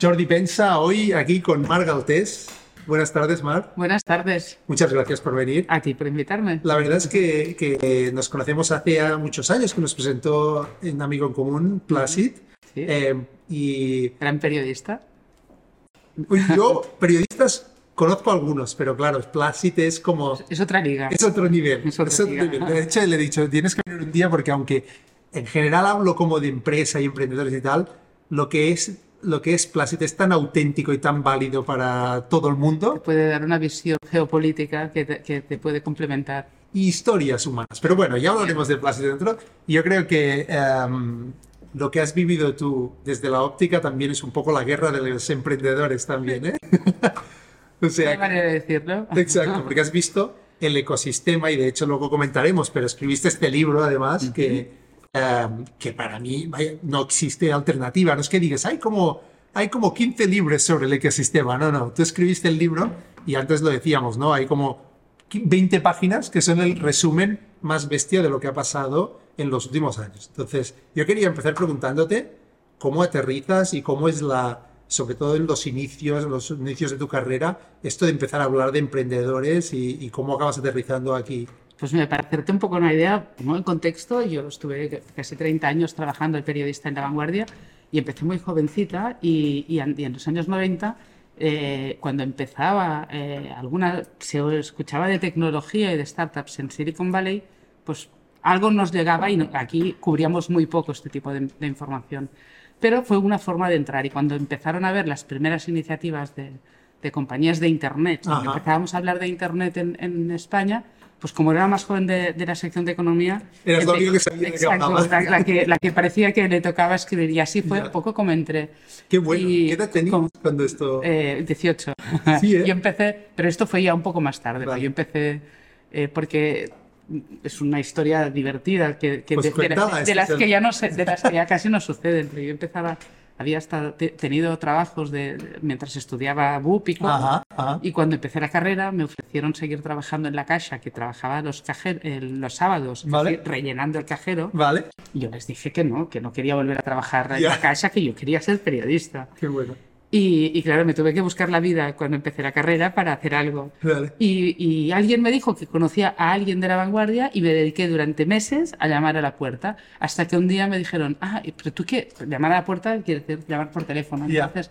Jordi Pensa, hoy aquí con Mar Galtés. Buenas tardes, Mar. Buenas tardes. Muchas gracias por venir. A ti por invitarme. La verdad es que, que nos conocemos hace ya muchos años, que nos presentó un amigo en común, Placid. Sí. Eh, y Gran periodista. yo, periodistas, conozco algunos, pero claro, Placid es como... Es otra liga. Es otro nivel. Es otro es otro nivel. nivel. De hecho, le he dicho, tienes que venir un día porque aunque en general hablo como de empresa y emprendedores y tal, lo que es, lo que es Placid es tan auténtico y tan válido para todo el mundo Puede dar una visión geopolítica que te, que te puede complementar. y historias humanas. Pero bueno, ya hablaremos de Placid dentro. Yo creo que em, lo que has vivido tú desde la óptica también es un poco la guerra de los emprendedores también, ¿eh? o sea, Hay manera de decirlo. Exacto, porque has visto el ecosistema y de hecho luego comentaremos, pero escribiste este libro además que, que para mí no existe alternativa. No es que digas, hay como, hay como 15 libros sobre el ecosistema. No, no, tú escribiste el libro y antes lo decíamos, ¿no? Hay como 20 páginas que son el resumen más bestia de lo que ha pasado en los últimos años. Entonces, yo quería empezar preguntándote cómo aterrizas y cómo es la, sobre todo en los inicios, en los inicios de tu carrera, esto de empezar a hablar de emprendedores y, y cómo acabas aterrizando aquí. Pues mira, para hacerte un poco una idea, ¿no? en contexto, yo estuve casi 30 años trabajando de periodista en La Vanguardia y empecé muy jovencita y, y en, y en los años 90, eh, cuando empezaba, eh, alguna, se escuchaba de tecnología y de startups en Silicon Valley, pues algo nos llegaba y aquí cubríamos muy poco este tipo de, de información. Pero fue una forma de entrar y cuando empezaron a ver las primeras iniciativas de, de compañías de Internet, empezábamos a hablar de Internet en, en España, pues como era más joven de, de la sección de economía... Eras único que sabía de Exacto, hablabas. la, la que, la que parecía que le tocaba escribir y así fue Ya. un poco como entré. Qué bueno. Y ¿Qué edad tenías como- cuando esto...? eh, 18. Sí, ¿eh? Yo empecé, pero esto fue ya un poco más tarde. Vale. Yo empecé eh, porque es una historia divertida que, que Pues de, de las- de las que ya no se- de las que ya casi no suceden. Pero yo empezaba, había hasta te- tenido trabajos de, mientras estudiaba cosas. Ajá, ajá. Y cuando empecé la carrera me ofrecieron seguir trabajando en la caja, que trabajaba los, cajer- eh, los sábados, Vale. rellenando el cajero. Vale, Y yo les dije que no, que no quería volver a trabajar en la caja, que yo quería ser periodista. qué bueno. Y, y claro, me tuve que buscar la vida cuando empecé la carrera para hacer algo. Vale. Y, y alguien me dijo que conocía a alguien de la vanguardia y me dediqué durante meses a llamar a la puerta. Hasta que un día me dijeron, ah, pero tú qué, llamar a la puerta quiere decir llamar por teléfono. Entonces,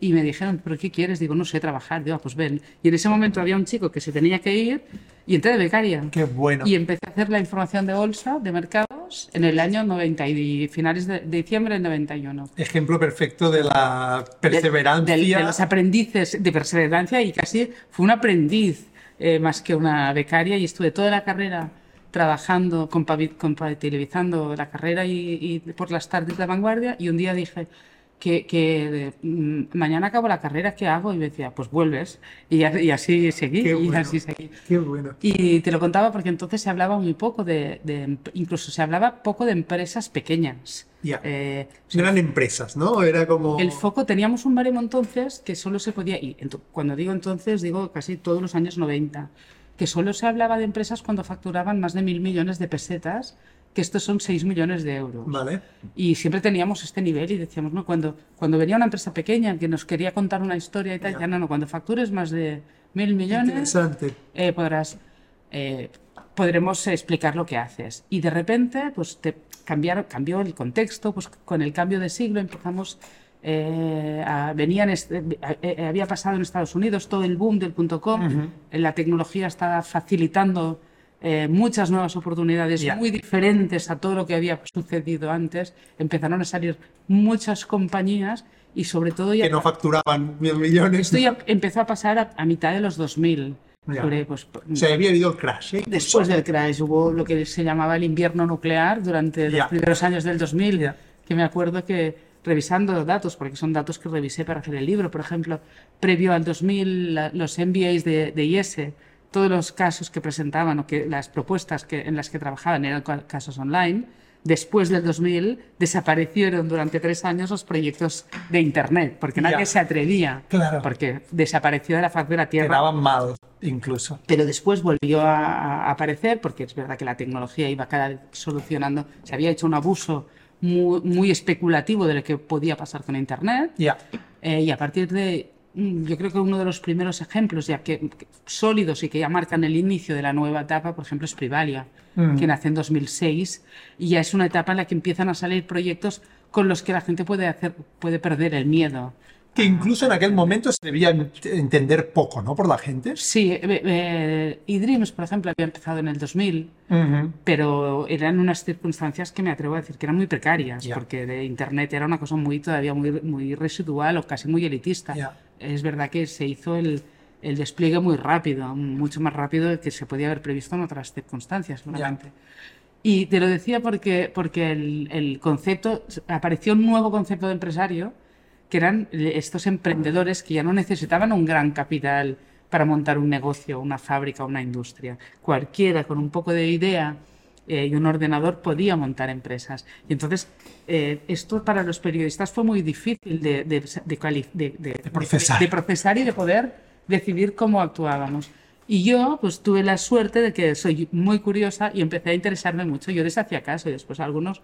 y me dijeron, ¿pero qué quieres? Digo, no sé, trabajar. Digo, "Ah, pues ven. Y en ese momento había un chico que se tenía que ir y entré de becaria. Qué bueno. Y empecé a hacer la información de bolsa, de mercados, en el año 90 y finales de, de diciembre del 91 Ejemplo perfecto de la de- perseverancia. del- de, los aprendices de perseverancia y casi fue un aprendiz eh, más que una becaria y estuve toda la carrera trabajando, compatibilizando la carrera y, y por las tardes de vanguardia y un día dije que, que, mm, mañana acabo la carrera, ¿qué hago? Y me decía, pues vuelves. Y, y así seguí, Qué y bueno. así seguí. Qué bueno. Y te lo contaba porque entonces se hablaba muy poco de, de- incluso se hablaba poco de empresas pequeñas. Ya. Eh, No eran empresas, ¿no? Era como... el foco, teníamos un baremo entonces que solo se podía, y cuando digo entonces, digo casi todos los años 90, que solo se hablaba de empresas cuando facturaban más de mil millones de pesetas, que estos son 6 millones de euros. Vale. Y siempre teníamos este nivel y decíamos, no, cuando, cuando venía una empresa pequeña que nos quería contar una historia y tal, Ya. ya no, no, cuando factures más de mil millones, eh, podrás, eh, podremos explicar lo que haces. Y de repente, pues te cambiaron, cambió el contexto, pues con el cambio de siglo empezamos, eh, a- venían, est- eh, eh, había pasado en Estados Unidos todo el boom del punto com, la tecnología estaba facilitando eh, muchas nuevas oportunidades Ya. muy diferentes a todo lo que había sucedido antes, empezaron a salir muchas compañías y sobre todo ya Que no facturaban mil millones. esto ya empezó a pasar a, a mitad de los 2000. Ya. Sobre, pues, O sea, había habido el crash, ¿eh? Después del crash hubo lo que se llamaba el invierno nuclear durante los primeros años del 2000, Ya. que me acuerdo que revisando datos, porque son datos que revisé para hacer el libro, por ejemplo, previo al 2000, la- los MBAs de, de todos los casos que presentaban o que las propuestas que, en las que trabajaban eran ca- casos online. Después del 2000 desaparecieron durante tres años los proyectos de Internet, porque nadie Ya. se atrevía, Claro. porque desapareció de la faz de la Tierra. Quedaban mal, incluso. Pero después volvió a, a aparecer, porque es verdad que la tecnología iba cada vez solucionando. Se había hecho un abuso muy, muy especulativo de lo que podía pasar con Internet. Ya. Eh, y a partir de, yo creo que uno de los primeros ejemplos ya que, que- sólidos y que ya marcan el inicio de la nueva etapa, por ejemplo, es Privalia, Mm. que nace en 2006 y ya es una etapa en la que empiezan a salir proyectos con los que la gente puede, hacer, puede perder el miedo. Que incluso en aquel momento se debía ent- entender poco, ¿no? Por la gente. Sí, eh, eh, por ejemplo, había empezado en el 2000, Ujú. pero eran unas circunstancias que me atrevo a decir que eran muy precarias, Ya. porque de Internet era una cosa muy todavía muy, muy residual o casi muy elitista. Ya. Es verdad que se hizo el, el despliegue muy rápido, mucho más rápido que se podía haber previsto en otras circunstancias, seguramente. Y te lo decía porque, porque el, el concepto, apareció un nuevo concepto de empresario, que eran estos emprendedores que ya no necesitaban un gran capital para montar un negocio, una fábrica, una industria. Cualquiera con un poco de idea eh, y un ordenador podía montar empresas. Y entonces, eh, esto para los periodistas fue muy difícil de, procesar. de procesar y de poder decidir cómo actuábamos. Y yo, pues tuve la suerte de que soy muy curiosa y empecé a interesarme mucho. Yo les hacía caso y después algunos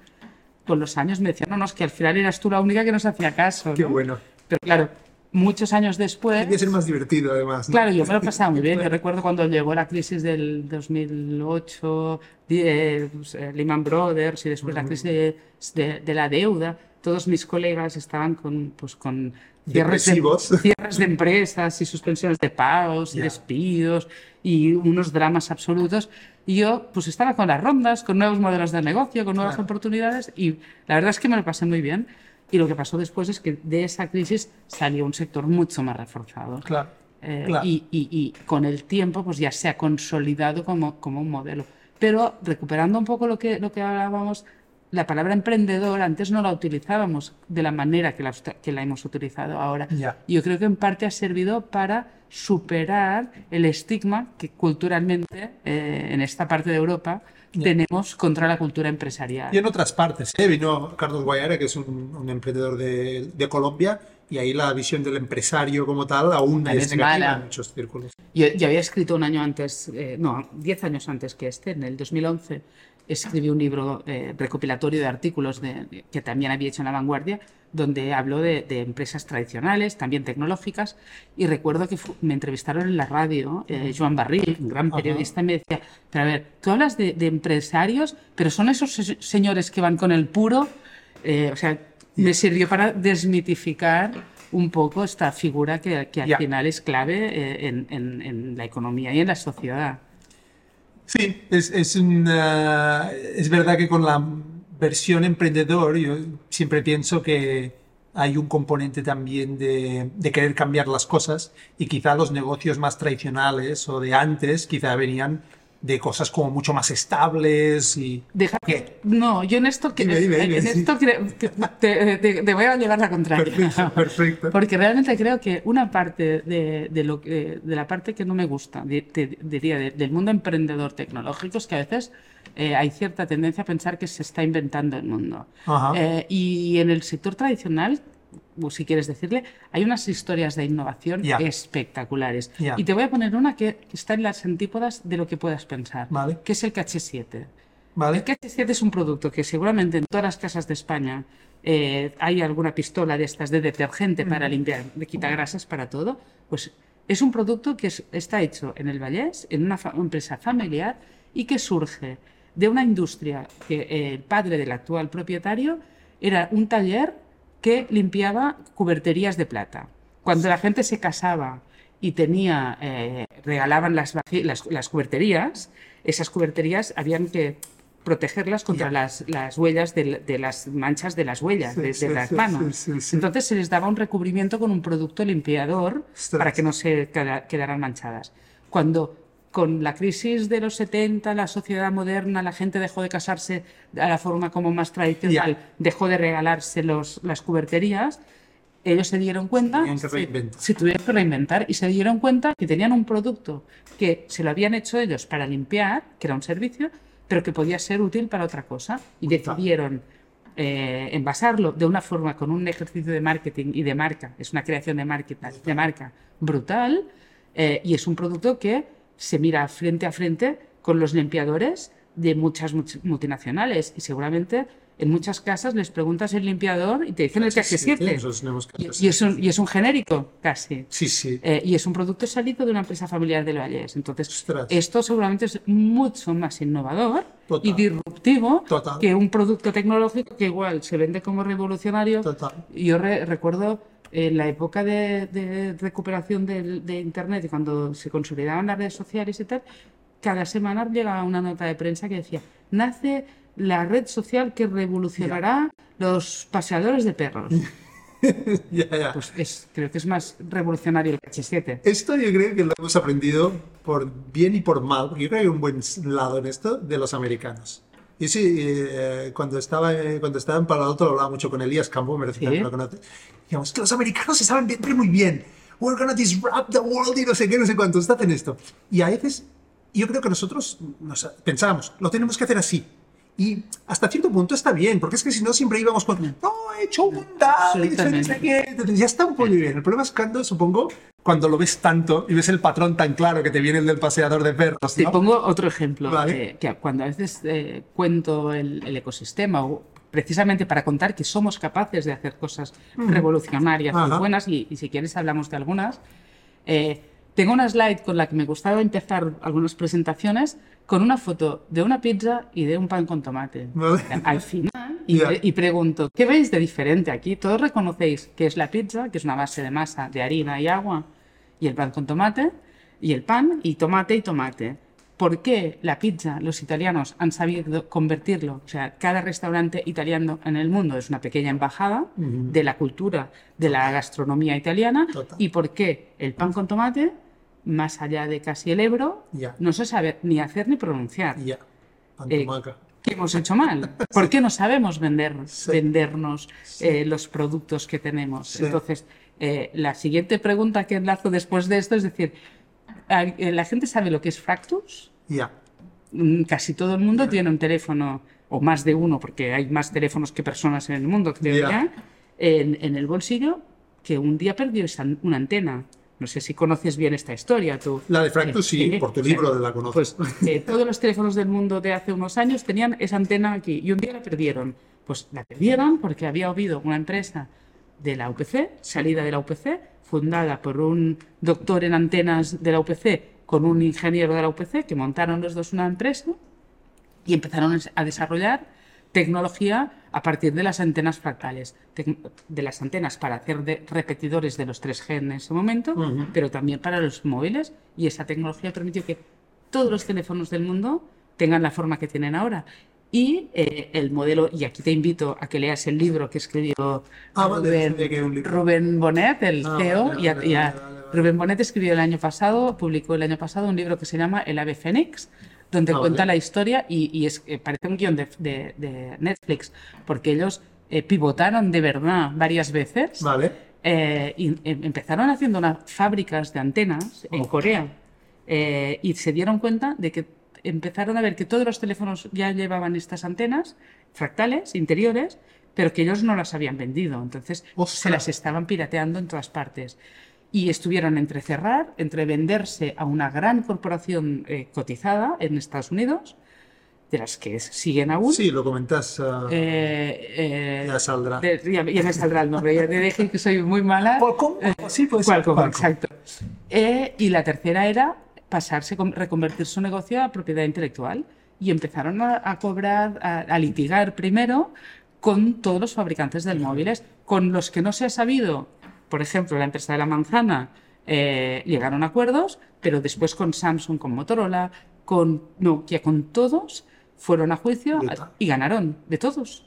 con los años me decían, no, no, es que al final eras tú la única que nos hacía caso. Qué ¿no? bueno. Pero claro, muchos años después, Tiene que ser más divertido, además. ¿no? claro, yo me lo pasaba muy bien. Yo recuerdo cuando llegó la crisis del 2008, di- eh, pues, eh, Lehman Brothers y después la crisis de, de- de la deuda, todos mis colegas estaban con, pues, con cierres de, cierres de empresas y suspensiones de pagos y Ya. despidos y unos dramas absolutos. Y yo pues estaba con las rondas, con nuevos modelos de negocio, con nuevas Claro. oportunidades y la verdad es que me lo pasé muy bien. Y lo que pasó después es que de esa crisis salió un sector mucho más reforzado. Claro. Eh, claro. y, y- y con el tiempo pues ya se ha consolidado como, como un modelo. Pero recuperando un poco lo que, lo que hablábamos, la palabra emprendedor antes no la utilizábamos de la manera que la, que la hemos utilizado ahora. Ya. Yo creo que en parte ha servido para superar el estigma que culturalmente eh, en esta parte de Europa tenemos contra la cultura empresarial. Y en otras partes, ¿eh? vino Carlos Guayara, que es un, un emprendedor de, de Colombia, y ahí la visión del empresario como tal aún También es negativa mala. en muchos círculos. Yo, yo había escrito un año antes, eh, no, diez años antes que este, en el 2011, escribí un libro eh, recopilatorio de artículos de- que también había hecho en La Vanguardia, donde habló de, de empresas tradicionales, también tecnológicas, y recuerdo que me entrevistaron en la radio, eh, Joan Barril, un gran periodista, y me decía, pero a ver, tú hablas de, de empresarios, pero son esos se- señores que van con el puro, Eh, o sea, me sirvió para desmitificar un poco esta figura que, que al Ya. final es clave eh, en, en- en la economía y en la sociedad. Sí, es, es, una- es verdad que con la versión emprendedor yo siempre pienso que hay un componente también de, de querer cambiar las cosas y quizá los negocios más tradicionales o de antes quizá venían de cosas como mucho más estables y... Deja-. No, yo en esto, que- Dime, dime, dime, en sí. esto creo que te, te- te voy a llevar la contraria. Perfecto, perfecto. Porque realmente creo que una parte de, de lo de la parte que no me gusta, diría, de- del mundo emprendedor tecnológico es que a veces eh, hay cierta tendencia a pensar que se está inventando el mundo. Eh, y en el sector tradicional, si quieres decirle, hay unas historias de innovación Ya. espectaculares. Ya. Y te voy a poner una que está en las antípodas de lo que puedas pensar, Vale. que es el KH7. ¿Vale? El KH7 es un producto que seguramente en todas las casas de España eh, hay alguna pistola de estas de detergente para limpiar, de quitagrasas para todo. Pues es un producto que es- está hecho en el Vallés, en una fa- empresa familiar y que surge de una industria que eh, el padre del actual propietario era un taller que limpiaba cuberterías de plata. Cuando la gente se casaba y tenía, eh, regalaban las, vaji- las, las cuberterías, esas cuberterías habían que protegerlas contra las, las huellas de, de las manchas de las huellas, Sí, de, de sí, las manos. sí. Entonces se les daba un recubrimiento con un producto limpiador para que no se queda- quedaran manchadas. Cuando con la crisis de los 70, la sociedad moderna, la gente dejó de casarse a la forma como más tradicional, dejó de regalarse los, las cuberterías, ellos se dieron cuenta, que reinventar. se tuvieron que reinventar y se dieron cuenta que tenían un producto que se lo habían hecho ellos para limpiar, que era un servicio, pero que podía ser útil para otra cosa. Y decidieron eh, envasarlo de una forma con un ejercicio de marketing y de marca, es una creación de, marketing, de marca brutal, eh, y es un producto que se mira frente a frente con los limpiadores de muchas much- multinacionales y seguramente en muchas casas les preguntas el limpiador y te dicen el KH7. Nosotros tenemos Y, KH7. y es un, y es un genérico, casi. Sí, sí. Eh, y es un producto salido de una empresa familiar del Vallés. Entonces, Ostras. esto seguramente es mucho más innovador Total. y disruptivo Total. que un producto tecnológico que igual se vende como revolucionario. Total. Yo re- recuerdo en la época de, de recuperación del- de, Internet y cuando se consolidaban las redes sociales y tal, cada semana llegaba una nota de prensa que decía, nace la red social que revolucionará los paseadores de perros. Ya, ya. Pues es, creo que es más revolucionario el KH7. Esto yo creo que lo hemos aprendido por bien y por mal, porque yo creo que hay un buen lado en esto de los americanos. Y sí, eh, cuando, estaba, eh, cuando estaba en Palo Alto lo hablaba mucho con Elías Campo, merece Sí. que lo conoces. Digamos que los americanos se saben vender muy bien. We're gonna disrupt the world y no sé qué, no sé cuántos hacen esto. Y a veces yo creo que nosotros nos pensábamos, lo tenemos que hacer así. Y hasta cierto punto está bien, porque es que si no siempre íbamos con, no, he hecho un he hecho qué. Entonces ya está un poco bien. El problema es cuando, supongo, cuando lo ves tanto y ves el patrón tan claro que te viene el del paseador de perros. Te ¿no? pongo otro ejemplo, Vale. que, que cuando a veces eh, cuento el, el ecosistema, o precisamente para contar que somos capaces de hacer cosas revolucionarias Ajá. muy buenas, y, y si quieres hablamos de algunas, eh, tengo una slide con la que me gustaba empezar algunas presentaciones con una foto de una pizza y de un pan con tomate. Vale. Al final, y, y pregunto, ¿qué veis de diferente aquí? Todos reconocéis que es la pizza, que es una base de masa de harina y agua, y el pan con tomate, y el pan, y tomate y tomate. ¿Por qué la pizza, los italianos han sabido convertirlo? O sea, cada restaurante italiano en el mundo es una pequeña embajada de la cultura, de la gastronomía italiana. Total. ¿Y por qué el pan con tomate, más allá de casi el Ebro, no se sabe ni hacer ni pronunciar? Eh, tomaca. ¿Qué hemos hecho mal? ¿Por qué no sabemos vender, Sí. vendernos eh, los productos que tenemos? Entonces, eh, la siguiente pregunta que enlazo después de esto es decir, ¿a- eh, ¿la gente sabe lo que es Fractus? Ya. Mm, Casi todo el mundo tiene un teléfono, o más de uno, porque hay más teléfonos que personas en el mundo, creo Ya. ya, en, en el bolsillo, que un día perdió esa- una antena. No sé si conoces bien esta historia tú. La de Fractus sí, Eh, por tu libro la conozco. Pues eh, todos los teléfonos del mundo de hace unos años tenían esa antena aquí y un día la perdieron. Pues la perdieron porque había habido una empresa de la UPC, salida de la UPC, fundada por un doctor en antenas de la UPC con un ingeniero de la UPC, que montaron los dos una empresa y empezaron a desarrollar tecnología a partir de las antenas fractales, de las antenas para hacer de repetidores de los 3G en ese momento, Ujú. pero también para los móviles y esa tecnología permitió que todos los teléfonos del mundo tengan la forma que tienen ahora. Y eh, el modelo, y aquí te invito a que leas el libro que escribió Ah, Rubén, que. Rubén Bonet, el Ah, CEO, vale, y a- vale, y a- vale, vale, vale. Rubén Bonet escribió el año pasado, publicó el año pasado un libro que se llama El ave fénix, donde Ah, cuenta vale. la historia y, y es, eh, parece un guion de, de- de Netflix, porque ellos eh, pivotaron de verdad varias veces Vale. eh, y em- empezaron haciendo unas fábricas de antenas en Oh. Corea eh, y se dieron cuenta de que empezaron a ver que todos los teléfonos ya llevaban estas antenas fractales, interiores, pero que ellos no las habían vendido. Entonces se las estaban pirateando en todas partes. Y estuvieron entre cerrar, entre venderse a una gran corporación eh, cotizada en Estados Unidos, de las que siguen aún. Sí, lo comentas. ah, Eh, eh, ya saldrá. de- ya, ya me saldrá el nombre, ya te dije que soy muy mala. Qualcomm, sí, puede ser. Qualcomm, Qualcomm. exacto. Eh, y la tercera era pasarse, con- reconvertir su negocio a propiedad intelectual. Y empezaron a, a cobrar, a, a litigar primero con todos los fabricantes de móviles, con los que no se ha sabido, por ejemplo, la empresa de la manzana, eh, llegaron a acuerdos, pero después con Samsung, con Motorola, con Nokia, con todos, fueron a juicio Brutal. y ganaron de todos.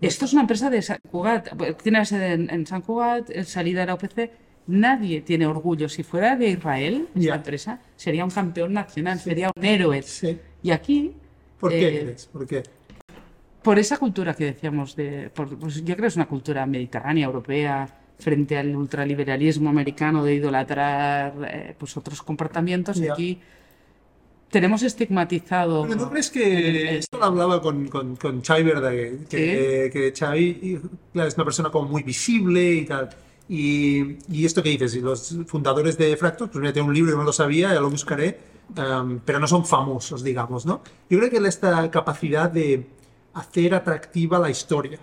Esto es una empresa de San Cugat, tiene la sede en, en San Cugat, salida de la OPC. Nadie tiene orgullo. Si fuera de Israel, esta Ya. empresa, sería un campeón nacional, sería un héroe. Sí. Y aquí, ¿Por qué Eh, crees? ¿Por qué? por esa cultura que decíamos, de, por- pues yo creo que es una cultura mediterránea, europea, frente al ultraliberalismo americano de idolatrar eh, pues otros comportamientos, Ya. aquí tenemos estigmatizado. Pero ¿No crees que esto lo hablaba con, con, con Xavi Verdaguer? Que, que Xavi claro, es una persona como muy visible y tal. Y, y esto que dices, y los fundadores de Fractus, pues mira, tengo un libro que no lo sabía, ya lo buscaré, um, pero no son famosos, digamos, ¿no? Yo creo que esta capacidad de, hacer atractiva la historia.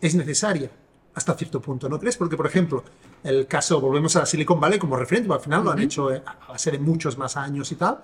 Es necesaria hasta cierto punto, ¿no crees? Porque, por ejemplo, el caso, volvemos a Silicon Valley como referente, al final lo han hecho eh, a ser en muchos más años y tal,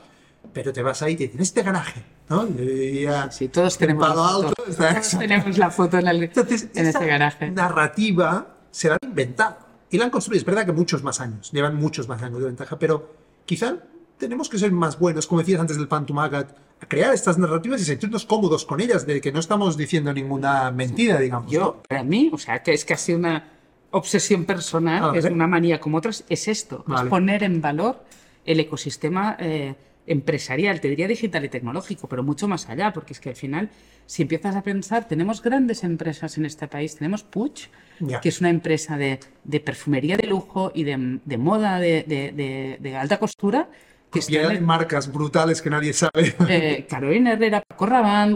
pero te vas ahí y te dicen, este garaje, ¿no? Y ya, Sí, todos tenemos, Alto, todos tenemos la foto en, el, Entonces, en ese garaje. narrativa se la han inventado y la han construido. Es verdad que muchos más años, llevan muchos más años de ventaja, pero quizá tenemos que ser más buenos, como decías antes del Pan to Magat, a crear estas narrativas y sentirnos cómodos con ellas, de que no estamos diciendo ninguna mentira, digamos. Yo, para mí, o sea, que es casi una obsesión personal, Ah, es una manía como otras, es esto, Vale. es poner en valor el ecosistema eh, empresarial, te diría digital y tecnológico, pero mucho más allá, porque es que al final, si empiezas a pensar, tenemos grandes empresas en este país, tenemos Puig, Ya. que es una empresa de, de perfumería de lujo y de, de moda de- de alta costura, que el- marcas brutales que nadie sabe. eh, Carolina Herrera, Paco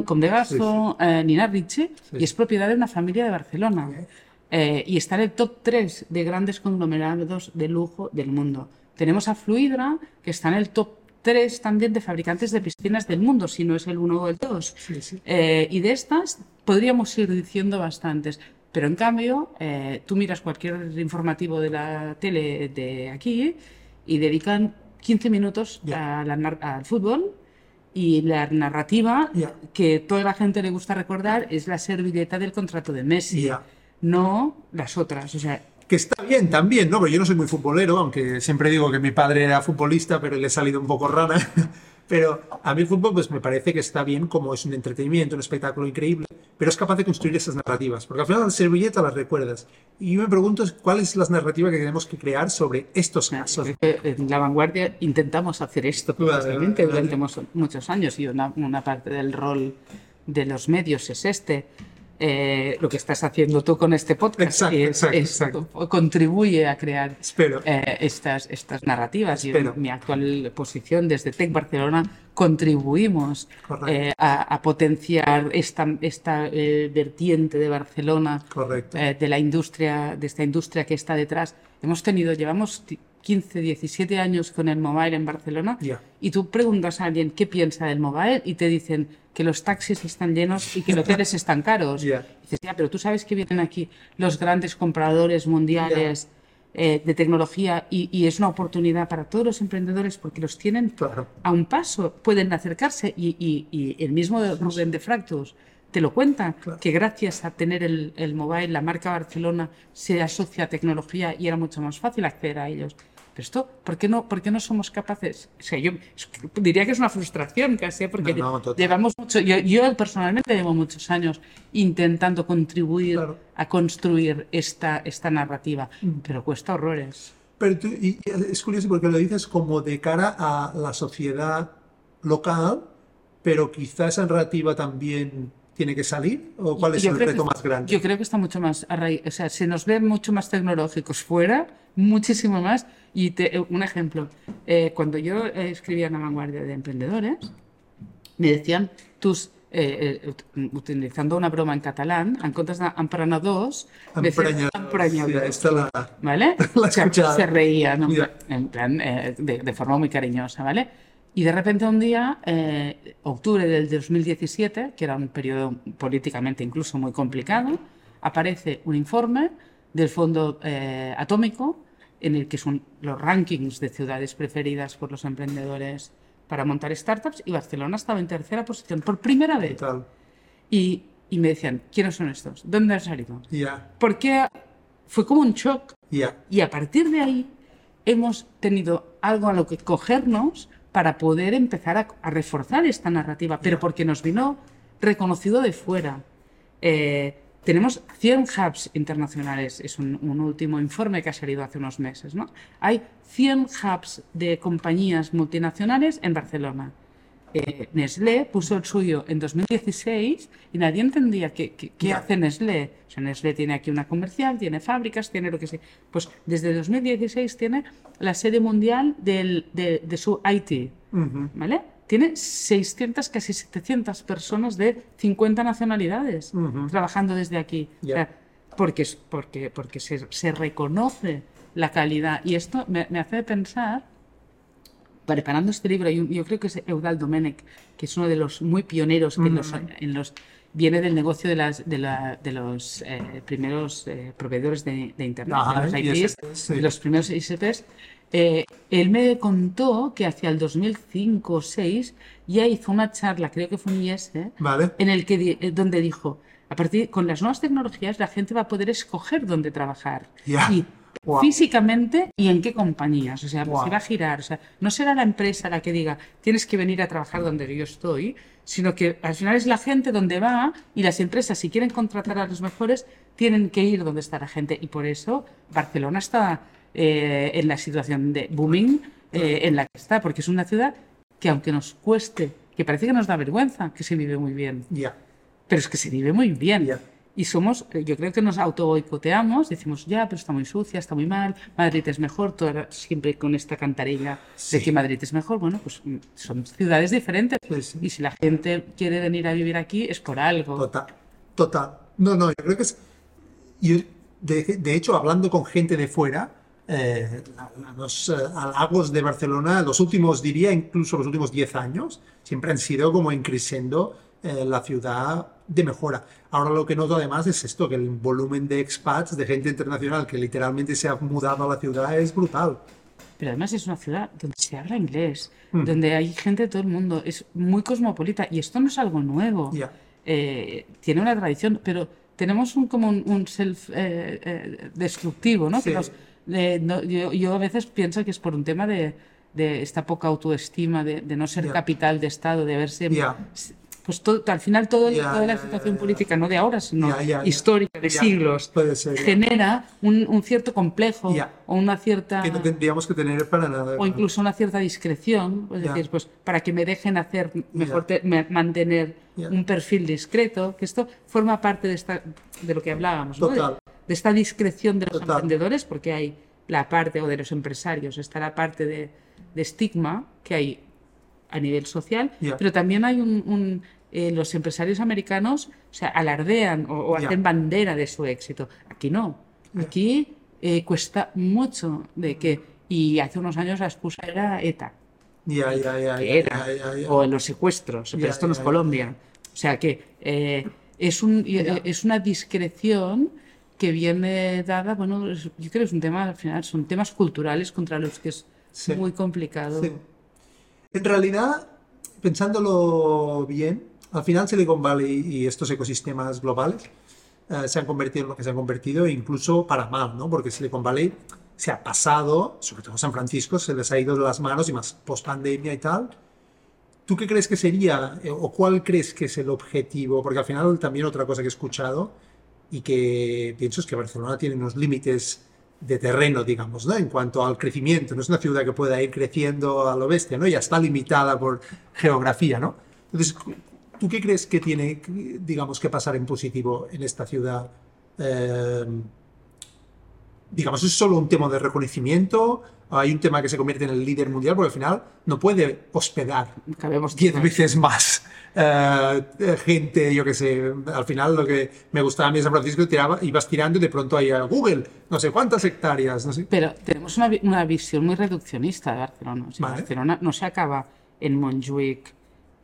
Comde Gasso, eh, Nina Ricci, Sí. y es propiedad de una familia de Barcelona. Eh, y está en el top 3 de grandes conglomerados de lujo del mundo. Tenemos a Fluidra, que está en el top 3 también de fabricantes de piscinas del mundo, si no es el 1 o el 2. Sí, sí. Eh, y de estas podríamos ir diciendo bastantes. Pero en cambio, tú miras cualquier informativo de la tele de aquí y dedican 15 minutos a la al fútbol y la narrativa Ya. que toda la gente le gusta recordar es la servilleta del contrato de Messi, no las otras. O sea, Que está bien también, ¿no? Porque yo no soy muy futbolero, aunque siempre digo que mi padre era futbolista, pero le he salido un poco rara. Pero a mí el fútbol pues me parece que está bien como es un entretenimiento, un espectáculo increíble, pero es capaz de construir esas narrativas, porque al final la servilleta las recuerdas. Y yo me pregunto cuál es la narrativa que tenemos que crear sobre estos casos. creo que en la vanguardia intentamos hacer esto Vale, precisamente vale, durante muchos años y una, una parte del rol de los medios es este. Eh, lo que estás haciendo tú con este podcast Exacto, es- exacto, es- exacto. contribuye a crear eh, estas, estas narrativas. En mi actual posición desde Tech Barcelona contribuimos eh, a, a potenciar esta, esta vertiente de Barcelona de la industria, de esta industria que está detrás. Hemos tenido, llevamos 15, 17 años con el mobile en Barcelona y tú preguntas a alguien qué piensa del mobile y te dicen que los taxis están llenos y que los hoteles están caros. Y dices, ya, pero tú sabes que vienen aquí los grandes compradores mundiales eh, de tecnología y, y es una oportunidad para todos los emprendedores porque los tienen Claro. a un paso, pueden acercarse y, y- y el mismo Rubén de Fractus te lo cuenta, Claro. que gracias a tener el, el mobile, la marca Barcelona se asocia a tecnología y era mucho más fácil acceder a ellos. Pero esto, ¿por qué no, por qué no somos capaces? O sea, yo diría que es una frustración casi, ¿eh? porque No, no, llevamos mucho, yo, yo personalmente llevo muchos años intentando contribuir Claro. a construir esta, esta narrativa, pero cuesta horrores. Pero tú- y- es curioso porque lo dices como de cara a la sociedad local, pero quizá esa narrativa también tiene que salir, o cuál es Yo el reto está- más grande. Yo creo que está mucho más arraig- O sea, se nos ve mucho más tecnológicos fuera, muchísimo más. Y te- eh, un ejemplo, eh, cuando yo eh, escribía en la vanguardia de emprendedores, me decían tus. eh, eh, ut- utilizando una broma en catalán, en comptes d'emprenedors, decían empreñadors. Sí, la- ¿vale? La se, se reía, ¿no? En plan, de, de forma muy cariñosa, ¿vale? Y de repente un día, octubre del 2017, que era un periodo políticamente incluso muy complicado, aparece un informe del Fondo Atómico en el que son los rankings de ciudades preferidas por los emprendedores para montar startups y Barcelona estaba en tercera posición por primera vez. Total. Y, y me decían, ¿quiénes son estos? ¿Dónde han salido? Ya, ¿Por qué? Fue como un shock ya. y a partir de ahí hemos tenido algo a lo que cogernos para poder empezar a, a reforzar esta narrativa, pero porque nos vino reconocido de fuera. Eh, tenemos 100 hubs internacionales, es un, un último informe que ha salido hace unos meses. ¿no? Hay 100 hubs de compañías multinacionales en Barcelona. Eh, Nestlé puso el suyo en 2016 y nadie entendía qué, qué- qué Ya. hace Nestlé. O sea, Nestlé tiene aquí una comercial, tiene fábricas, tiene lo que sea. Pues desde 2016 tiene la sede mundial del- de, de su IT. ¿vale? Tiene 600, casi 700 personas de 50 nacionalidades Ujú. trabajando desde aquí. O Ya. sea, porque, porque, porque se, se reconoce la calidad. Y esto me, me hace pensar preparando este libro, yo, yo creo que es Eudal Domenech, que es uno de los muy pioneros en, los, en los viene del negocio de, las, de, la, de los eh, primeros eh, proveedores de, de Internet, de los IPs, de los primeros ISPs. Eh, él me contó que hacia el 2005 o 2006 ya hizo una charla, creo que fue un IS, Vale. en el que eh, donde dijo, a partir con las nuevas tecnologías la gente va a poder escoger dónde trabajar y Wow. físicamente y en qué compañías, o sea, Wow. se va a girar, o sea, no será la empresa la que diga tienes que venir a trabajar donde yo estoy, sino que al final es la gente donde va y las empresas si quieren contratar a los mejores tienen que ir donde está la gente y por eso Barcelona está eh, en la situación de booming eh, en la que está, porque es una ciudad que aunque nos cueste, que parece que nos da vergüenza, que se vive muy bien, Ya. pero es que se vive muy bien. Ya. Y somos, eh, yo creo que nos auto boicoteamos, decimos, ya, pero está muy sucia, está muy mal, Madrid es mejor, toda- siempre con esta cantarilla Sí. de que Madrid es mejor. Bueno, pues mm, son ciudades diferentes. Sí, sí. Y si la gente quiere venir a vivir aquí es por algo. Total, total. No, no, yo creo que es. yo, de, de hecho, hablando con gente de fuera, eh, los eh, halagos de Barcelona, los últimos, diría, incluso los últimos 10 años, siempre han sido como increciendo eh, la ciudad de mejora. Ahora lo que noto además es esto, que el volumen de expats, de gente internacional que literalmente se ha mudado a la ciudad es brutal. Pero además es una ciudad donde se habla inglés, Mm. donde hay gente de todo el mundo, es muy cosmopolita y esto no es algo nuevo. Ya. Eh, tiene una tradición, pero tenemos un, como un, un self eh, eh, destructivo, ¿no? Que Sí. nos- eh, no- yo, yo a veces pienso que es por un tema de, de esta poca autoestima, de, de no ser Ya. capital de Estado, de verse... Ya. Pues todo, al final todo, Ya, toda la situación política, no de ahora, sino histórica, de siglos, ser. genera un, un cierto complejo o una cierta Que no tendríamos que tener para nada. o incluso una cierta discreción, es Ya. decir, pues para que me dejen hacer mejor te- me- mantener un perfil discreto, que esto forma parte de esta de lo que hablábamos, ¿no? De- esta discreción de los Total. emprendedores, porque hay la parte o de los empresarios, está la parte de, de estigma que hay a nivel social, pero también hay un, un- eh, los empresarios americanos, o sea, alardean o, hacen bandera de su éxito. Aquí no. Aquí eh, cuesta mucho de que y hace unos años la excusa era ETA, ya, era, o en los secuestros, pero esto no es. Colombia. O sea que eh, es, un, eh, es una discreción que viene dada, bueno, yo creo que es un tema, al final, son temas culturales contra los que es Sí. muy complicado. Sí. En realidad, pensándolo bien, al final Silicon Valley y estos ecosistemas globales eh, se han convertido en lo que se han convertido, e incluso para mal, ¿no? Porque Silicon Valley se ha pasado, sobre todo San Francisco, se les ha ido de las manos y más post pandemia y tal. ¿Tú qué crees que sería eh, o cuál crees que es el objetivo? Porque al final también otra cosa que he escuchado y que pienso es que Barcelona tiene unos límites de terreno, digamos, ¿no? En cuanto al crecimiento. No es una ciudad que pueda ir creciendo a lo bestia, ¿no? Ya está limitada por geografía, ¿no? Entonces, ¿tú qué crees que tiene, digamos, que pasar en positivo en esta ciudad? Eh, digamos, ¿es solo un tema de reconocimiento? ¿Hay un tema que se convierte en el líder mundial? Porque al final no puede hospedar Cabemos 10 todos. veces más eh, gente, yo qué sé. Al final lo que me gustaba a mí de San Francisco, tiraba, ibas tirando y de pronto hay a Google, no sé cuántas hectáreas, no sé. Pero tenemos una, una visión muy reduccionista de Barcelona. O sea, Vale. Barcelona no se acaba en Montjuic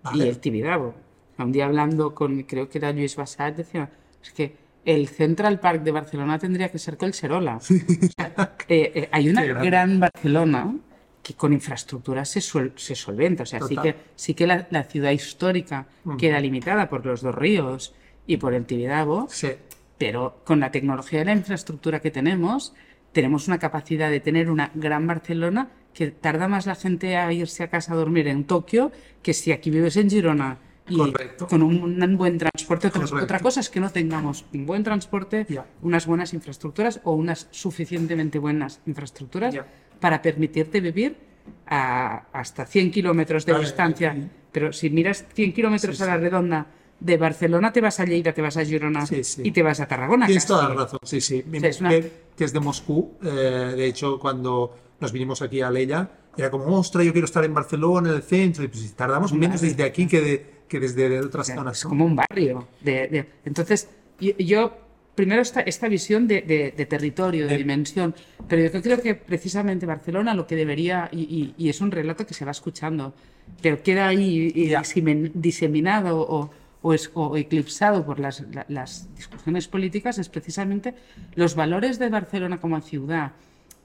Vale. y el Tibidabo. Un día hablando con, creo que era Luis Bassat, decía, es que el Central Park de Barcelona tendría que ser Collserola. Sea, eh, eh, hay una gran Barcelona que con infraestructuras se, suel- se solventa. O sea, sí que, sí que la, la ciudad histórica queda limitada por los dos ríos y por el Tibidabo, Sí, pero con la tecnología y la infraestructura que tenemos, tenemos una capacidad de tener una gran Barcelona que tarda más la gente a irse a casa a dormir en Tokio que si aquí vives en Girona y Correcto. con un, un buen transporte. Otra, Correcto. otra cosa es que no tengamos un buen transporte, Ya. unas buenas infraestructuras o unas suficientemente buenas infraestructuras Ya. para permitirte vivir a hasta 100 kilómetros de Vale, distancia. sí. Pero si miras 100 kilómetros Sí, a la redonda de Barcelona, te vas a Lleida, te vas a Girona Sí, y te vas a Tarragona. tienes toda la razón, sí, sí. Mi es una- mujer, que es de Moscú, eh, de hecho, cuando nos vinimos aquí a Leia, era como, ostras, yo quiero estar en Barcelona, en el centro, y pues tardamos menos desde aquí que, de- que desde otras zonas. Es como un barrio. de- de- Entonces, yo, yo primero esta, esta visión de, de- de territorio, de, dimensión, pero yo creo que precisamente Barcelona lo que debería, y, y- y es un relato que se va escuchando, pero queda ahí diseminado o, o, es- o eclipsado por las, la- las discusiones políticas, es precisamente los valores de Barcelona como ciudad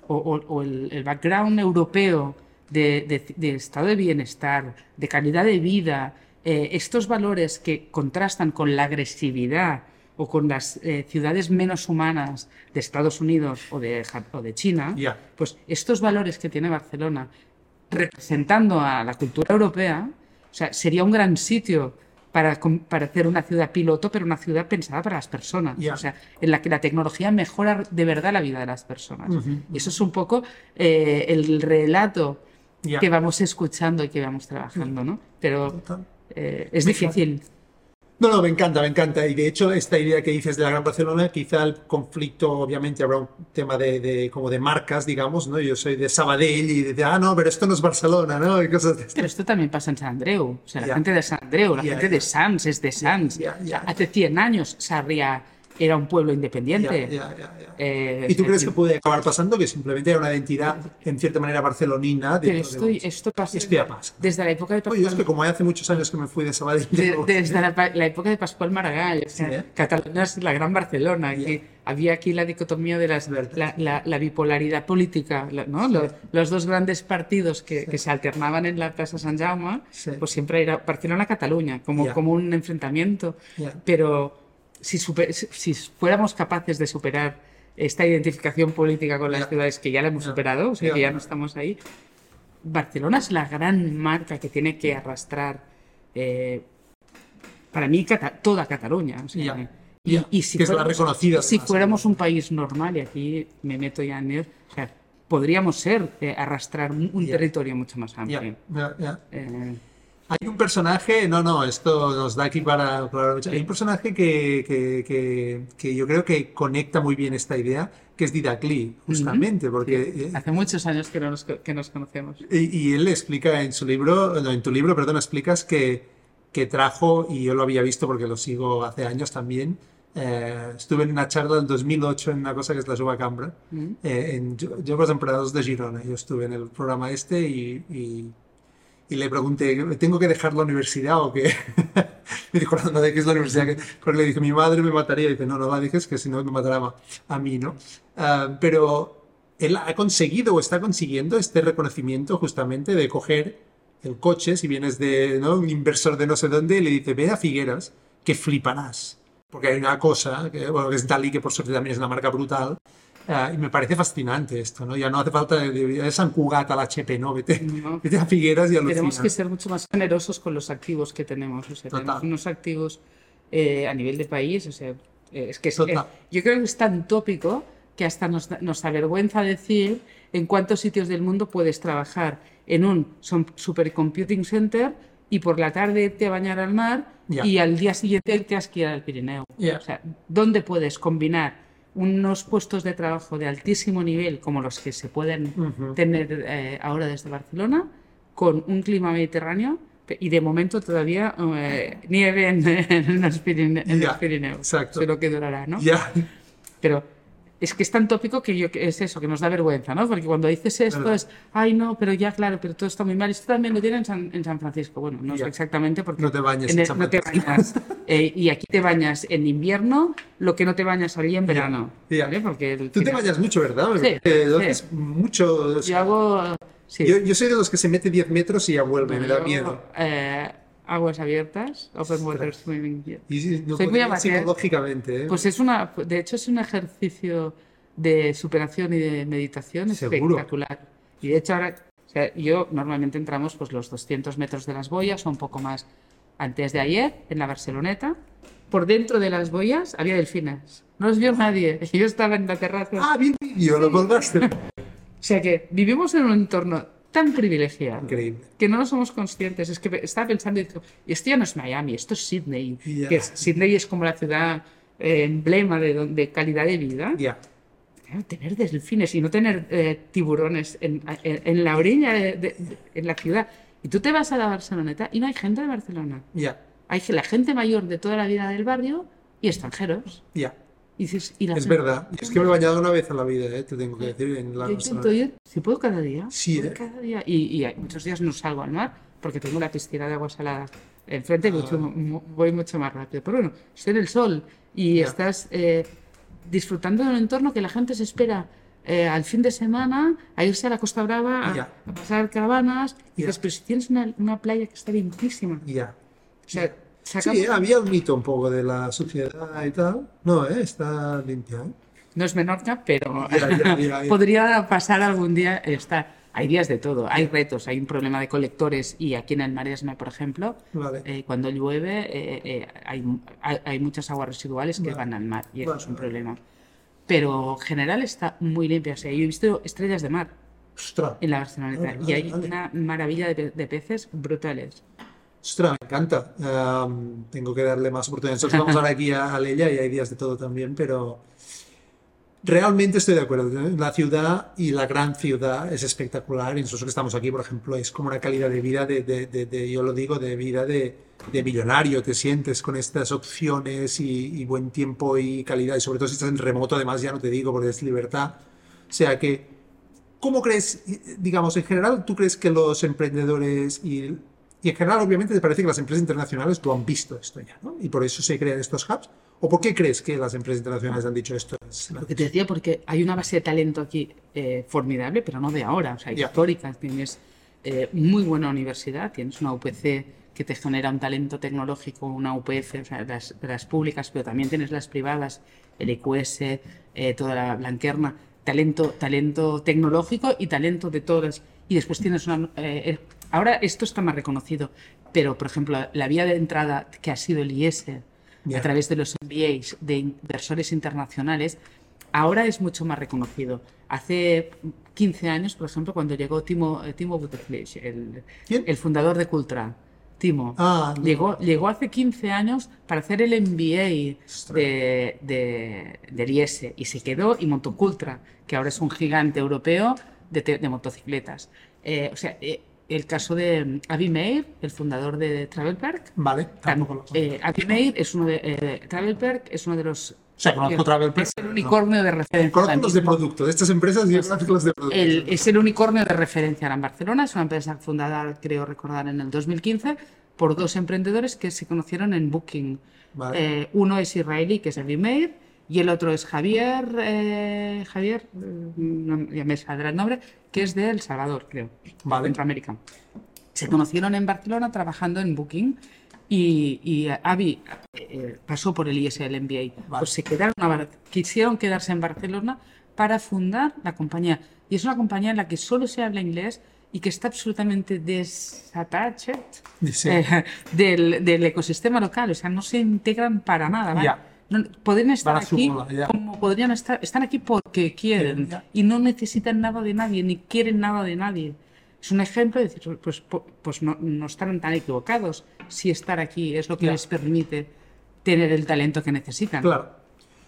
o, o- o el, el background europeo de, de- de estado de bienestar, de calidad de vida, eh, estos valores que contrastan con la agresividad o con las eh, ciudades menos humanas de Estados Unidos o de, Ja- o de China, Ya. pues estos valores que tiene Barcelona representando a la cultura europea, o sea, sería un gran sitio para, para hacer una ciudad piloto, pero una ciudad pensada para las personas. O sea, en la que la tecnología mejora de verdad la vida de las personas. Y eso es un poco eh, el relato que vamos escuchando y que vamos trabajando, ¿no? Pero Total. Eh, es difícil. No, no, me encanta, me encanta. Y de hecho, esta idea que dices de la Gran Barcelona, quizá el conflicto, obviamente, habrá un tema de, de- como de marcas, digamos, ¿no? Yo soy de Sabadell y de, ah, no, pero esto no es Barcelona, ¿no? Y cosas de estas. Pero esto también pasa en San Andreu. O sea, la gente de San Andreu, la gente de Sans es de ya. Hace 100 años Sarria era un pueblo independiente. Eh, ¿Y tú es crees que puede acabar pasando que simplemente hay una identidad, en cierta manera, barcelonina? pero dentro esto, de- esto pasa Esto ya pasa. desde la época de Oye, es Pascual, que como hace muchos años que me fui de Sabadell... de- desde la, pa- la época de Pascual Maragall. o sea, Sí, ¿eh? Cataluña es la gran Barcelona. Había aquí la dicotomía de las, la, la- la bipolaridad política, ¿no? Los, los dos grandes partidos que, que se alternaban en la Plaza San Jaume, pues siempre era Barcelona-Cataluña, como, como un enfrentamiento. Pero si, super- si- fuéramos capaces de superar esta identificación política con las ciudades que ya la hemos superado, o sea, que ya no estamos ahí, Barcelona es la gran marca que tiene que arrastrar, eh, para mí, Cata- toda Cataluña. o sea, Ya. y, Ya. y si Que es la fuéramos- reconocida, Si fuéramos un país normal, y aquí me meto ya en el, o sea, podríamos ser, eh, arrastrar un, un Ya. territorio mucho más amplio. Eh, Hay un personaje, no, no, esto nos da aquí para, para- Hay un personaje que, que, que, que yo creo que conecta muy bien esta idea, que es Didac Lee, justamente, porque... eh, hace muchos años que, no nos, que nos conocemos. Y, y él explica en su libro, no, en tu libro, perdón, explicas que, que trajo, y yo lo había visto porque lo sigo hace años también, eh, estuve en una charla en 2008 en una cosa que es la Jove Cambra, eh, en Jo- Joves Emperadors de Girona. Yo estuve en el programa este y, y, y le pregunté, ¿tengo que dejar la universidad o qué? me dijo, no, no dejes la universidad. que-". Porque le dije, mi madre me mataría. Y dice, no, no la dejes, que si no me matará a- a mí, ¿no? Ah, pero él ha conseguido o está consiguiendo este reconocimiento justamente de coger el coche, si vienes de ¿no? un inversor de no sé dónde, y le dice, ve a Figueras, que fliparás. Porque hay una cosa, que, bueno, que es Dalí, que por suerte también es una marca brutal, y me parece fascinante esto, ¿no? Ya no hace falta de, de, de San Cugat al HP, ¿no? Vete, No. vete a Figueras y alucina. Tenemos que ser mucho más generosos con los activos que tenemos. O sea, Total. tenemos unos activos eh, a nivel de país. O sea, eh, es que es- eh, yo creo que es tan tópico que hasta nos, nos avergüenza decir en cuántos sitios del mundo puedes trabajar en un supercomputing center y por la tarde irte a bañar al mar Ya. y al día siguiente irte a esquiar al Pirineo. Ya. O sea, ¿dónde puedes combinar unos puestos de trabajo de altísimo nivel como los que se pueden tener eh, ahora desde Barcelona con un clima mediterráneo y de momento todavía eh, nieve en, en los Pirine- en Ya, los Pirineos. exacto. Lo que durará, ¿no? Ya, Pero es que es tan tópico que yo que es eso, que nos da vergüenza, ¿no? Porque cuando dices esto Verdad. es, ay no, pero ya claro, pero todo está muy mal. Esto también lo tienen en San, en San Francisco. Bueno, no sé exactamente porque No te bañes en en el- no te bañas. Eh, y aquí te bañas en invierno, lo que no te bañas allí en verano. Ya. ¿vale? Porque el tú te bañas mucho, ¿verdad? Sí, Eh, sí. mucho. o sea, Yo hago. Sí. yo, yo soy de los que se mete 10 metros y ya vuelve, me da Yo, miedo. eh, aguas abiertas, open water swimming. Y sí, no Soy muy amateur. psicológicamente, ¿eh? Pues es una, de hecho es un ejercicio de superación y de meditación Seguro. espectacular. Y de hecho ahora, o sea, yo normalmente entramos pues los 200 metros de las boyas o un poco más antes de ayer en la Barceloneta. Por dentro de las boyas había delfines. No los vio nadie. Yo estaba en la terraza. Ah, bien vídeo, lo colgaste. O sea que vivimos en un entorno tan privilegiado Increíble. que no somos conscientes. Es que estaba pensando, y digo, esto ya no es Miami, esto es Sydney. Ya. Que es- Sydney es como la ciudad eh, emblema de, de calidad de vida. Claro, tener delfines y no tener eh, tiburones en, en- en la orilla de, de- en la ciudad. Y tú te vas a la Barceloneta y no hay gente de Barcelona. Ya. Hay la gente mayor de toda la vida del barrio y extranjeros. Ya. Y dices, y la Es verdad. Es que me he bañado una vez en la vida, ¿eh? te tengo que decir. En la Yo intento ir, si puedo cada día. Sí, ¿eh? cada día. Y, y muchos días no salgo al mar porque tengo la piscina de agua salada enfrente y Ah. mucho- voy mucho más rápido. Pero bueno, estoy en el sol y Ya. estás eh, disfrutando de un entorno que la gente se espera eh, al fin de semana a irse a la Costa Brava a, a pasar caravanas. Y dices, pero si tienes una, una playa que está limpísima. Ya. O sea, sacamos- Sí, ¿eh? había un mito un poco de la suciedad y tal. No, ¿eh? está limpia. ¿eh? No es Menorca, pero Ya, ya, ya, podría pasar algún día estar. Hay días de todo, hay retos, hay un problema de colectores y aquí en el Maresme, por ejemplo, Vale. eh, cuando llueve eh, eh, hay, hay, hay muchas aguas residuales que Vale. van al mar y eso Vale, es un problema. Pero en general está muy limpia. O sea, yo he visto estrellas de mar Ostras, en la Barceloneta y hay una maravilla de, pe- de peces brutales. Ostras, me encanta. Tengo que darle más oportunidades. Nosotros vamos ahora aquí a, a Leia y hay días de todo también, pero realmente estoy de acuerdo. La ciudad y la gran ciudad es espectacular. Y nosotros que estamos aquí, por ejemplo, es como una calidad de vida, de, de- de- yo lo digo, de vida de, de millonario. Te sientes con estas opciones y, y buen tiempo y calidad. Y sobre todo si estás en remoto, además ya no te digo, porque es libertad. O sea que, ¿cómo crees, digamos, en general, tú crees que los emprendedores y, y en general, obviamente, te parece que las empresas internacionales lo han visto esto ya, ¿no? Y por eso se crean estos hubs. ¿O por qué crees que las empresas internacionales han dicho esto? Lo que te decía, porque hay una base de talento aquí eh, formidable, pero no de ahora, o sea, histórica. Tienes eh, muy buena universidad, tienes una UPC que te genera un talento tecnológico, una UPF, o sea, las, las públicas, pero también tienes las privadas, el EQS, eh, toda la Blanquerna, talento, talento tecnológico y talento de todas. Y después tienes una... ahora esto está más reconocido, pero, por ejemplo, la vía de entrada que ha sido el IES, Ya. a través de los MBAs de inversores internacionales, ahora es mucho más reconocido. Hace 15 años, por ejemplo, cuando llegó Timo, eh, Timo Butterfly, el, fundador de Cultra, Timo, Ah, no. llegó, llegó hace 15 años para hacer el MBA de, de, del IES y se quedó y montó Cultra, que ahora es un gigante europeo de, de motocicletas. Eh, o sea, eh, el caso de mm, Avi Meir, el fundador de Travel Park, Vale, tampoco lo eh, Avi Meir es uno de eh, Travel es uno de los O sea, conozco Travel Perk, es el pero no. unicornio de referencia. Conozco los de producto, de estas empresas y los de producto. El- es el unicornio de referencia en Barcelona. Es una empresa fundada, creo recordar, en el 2015 por dos emprendedores que se conocieron en Booking. Vale. Eh, uno es israelí, que es Avi Meir, y el otro es Javier, eh, Javier, eh, no, ya me saldrá el nombre, que es de El Salvador, creo, Vale. Centroamérica. Se conocieron en Barcelona trabajando en Booking y, y Avi eh, pasó por el ISL MBA. Vale. Pues se quedaron a quisieron quedarse en Barcelona para fundar la compañía. Y es una compañía en la que solo se habla inglés y que está absolutamente desattached Sí. eh, del, del ecosistema local. O sea, no se integran para nada. ¿vale? Ya. No- podrían estar aquí como podrían estar. Están aquí porque quieren y no necesitan nada de nadie, ni quieren nada de nadie. Es un ejemplo de decir, pues, pues no, no estarán tan equivocados si estar aquí es lo que Ya. les permite tener el talento que necesitan. Claro.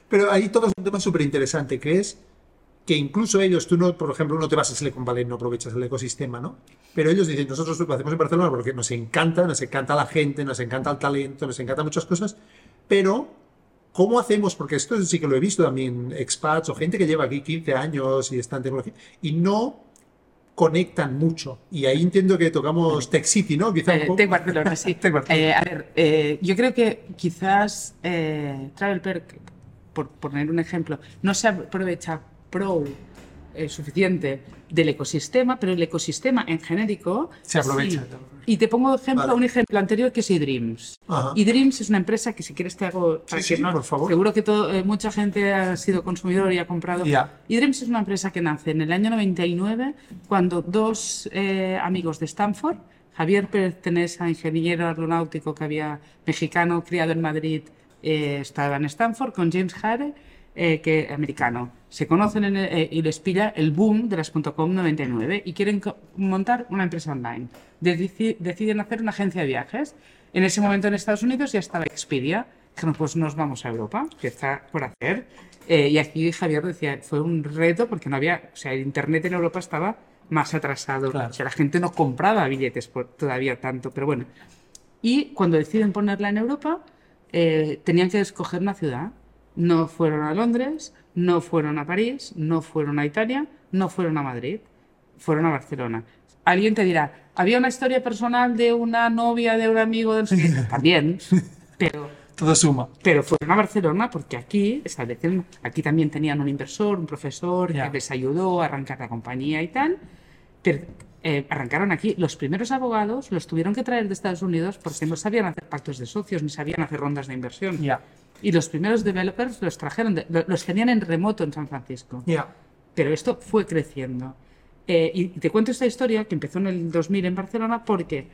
Pero ahí todo es un tema súper interesante, que es que incluso ellos, tú no, por ejemplo, no te vas a Silicon Valley, no aprovechas el ecosistema, ¿no? Pero ellos dicen, nosotros lo hacemos en Barcelona porque nos encanta, nos encanta la gente, nos encanta el talento, nos encanta muchas cosas, pero ¿cómo hacemos? Porque esto sí que lo he visto también, expats o gente que lleva aquí 15 años y está en tecnología, y no conectan mucho. Y ahí entiendo que tocamos Tech City, ¿no? Quizá un Eh. Tech Barcelona, sí. Tech Barcelona. Eh, a ver, eh, yo creo que quizás eh, Travel Perk, por poner un ejemplo, no se aprovecha pro eh, suficiente del ecosistema, pero el ecosistema en genérico Se aprovecha. sí. Y te pongo ejemplo, Vale. un ejemplo anterior que es eDreams. Ajá. eDreams es una empresa que si quieres te hago... Sí, por favor. Seguro que todo- eh, mucha gente ha sido consumidor y ha comprado. EDreams es una empresa que nace en el año 99 cuando dos eh, amigos de Stanford, Javier pertenece a ingeniero aeronáutico que había mexicano, criado en Madrid, eh, estaba en Stanford, con James Hare, eh, que americano. Se conocen en el- eh, y les pilla el boom de las .com 99 y quieren montar una empresa online. Deci- deciden hacer una agencia de viajes. En ese momento en Estados Unidos ya estaba Expedia. Dijeron, pues nos vamos a Europa, que está por hacer. Eh, y aquí Javier decía, fue un reto porque no había, o sea, el Internet en Europa estaba más atrasado. Claro. O sea, la gente no compraba billetes por, todavía tanto, pero bueno. Y cuando deciden ponerla en Europa, eh, tenían que escoger una ciudad. No fueron a Londres, no fueron a París, no fueron a Italia, no fueron a Madrid, fueron a Barcelona. Alguien te dirá, había una historia personal de una novia, de un amigo, del... también, pero todo suma. Pero fueron a Barcelona porque aquí establecieron, aquí también tenían un inversor, un profesor que les ayudó a arrancar la compañía y tal. Pero eh, arrancaron aquí. Los primeros abogados los tuvieron que traer de Estados Unidos porque no sabían hacer pactos de socios ni sabían hacer rondas de inversión. Y los primeros developers los trajeron, los tenían en remoto en San Francisco. Pero esto fue creciendo. Eh, y te cuento esta historia que empezó en el 2000 en Barcelona porque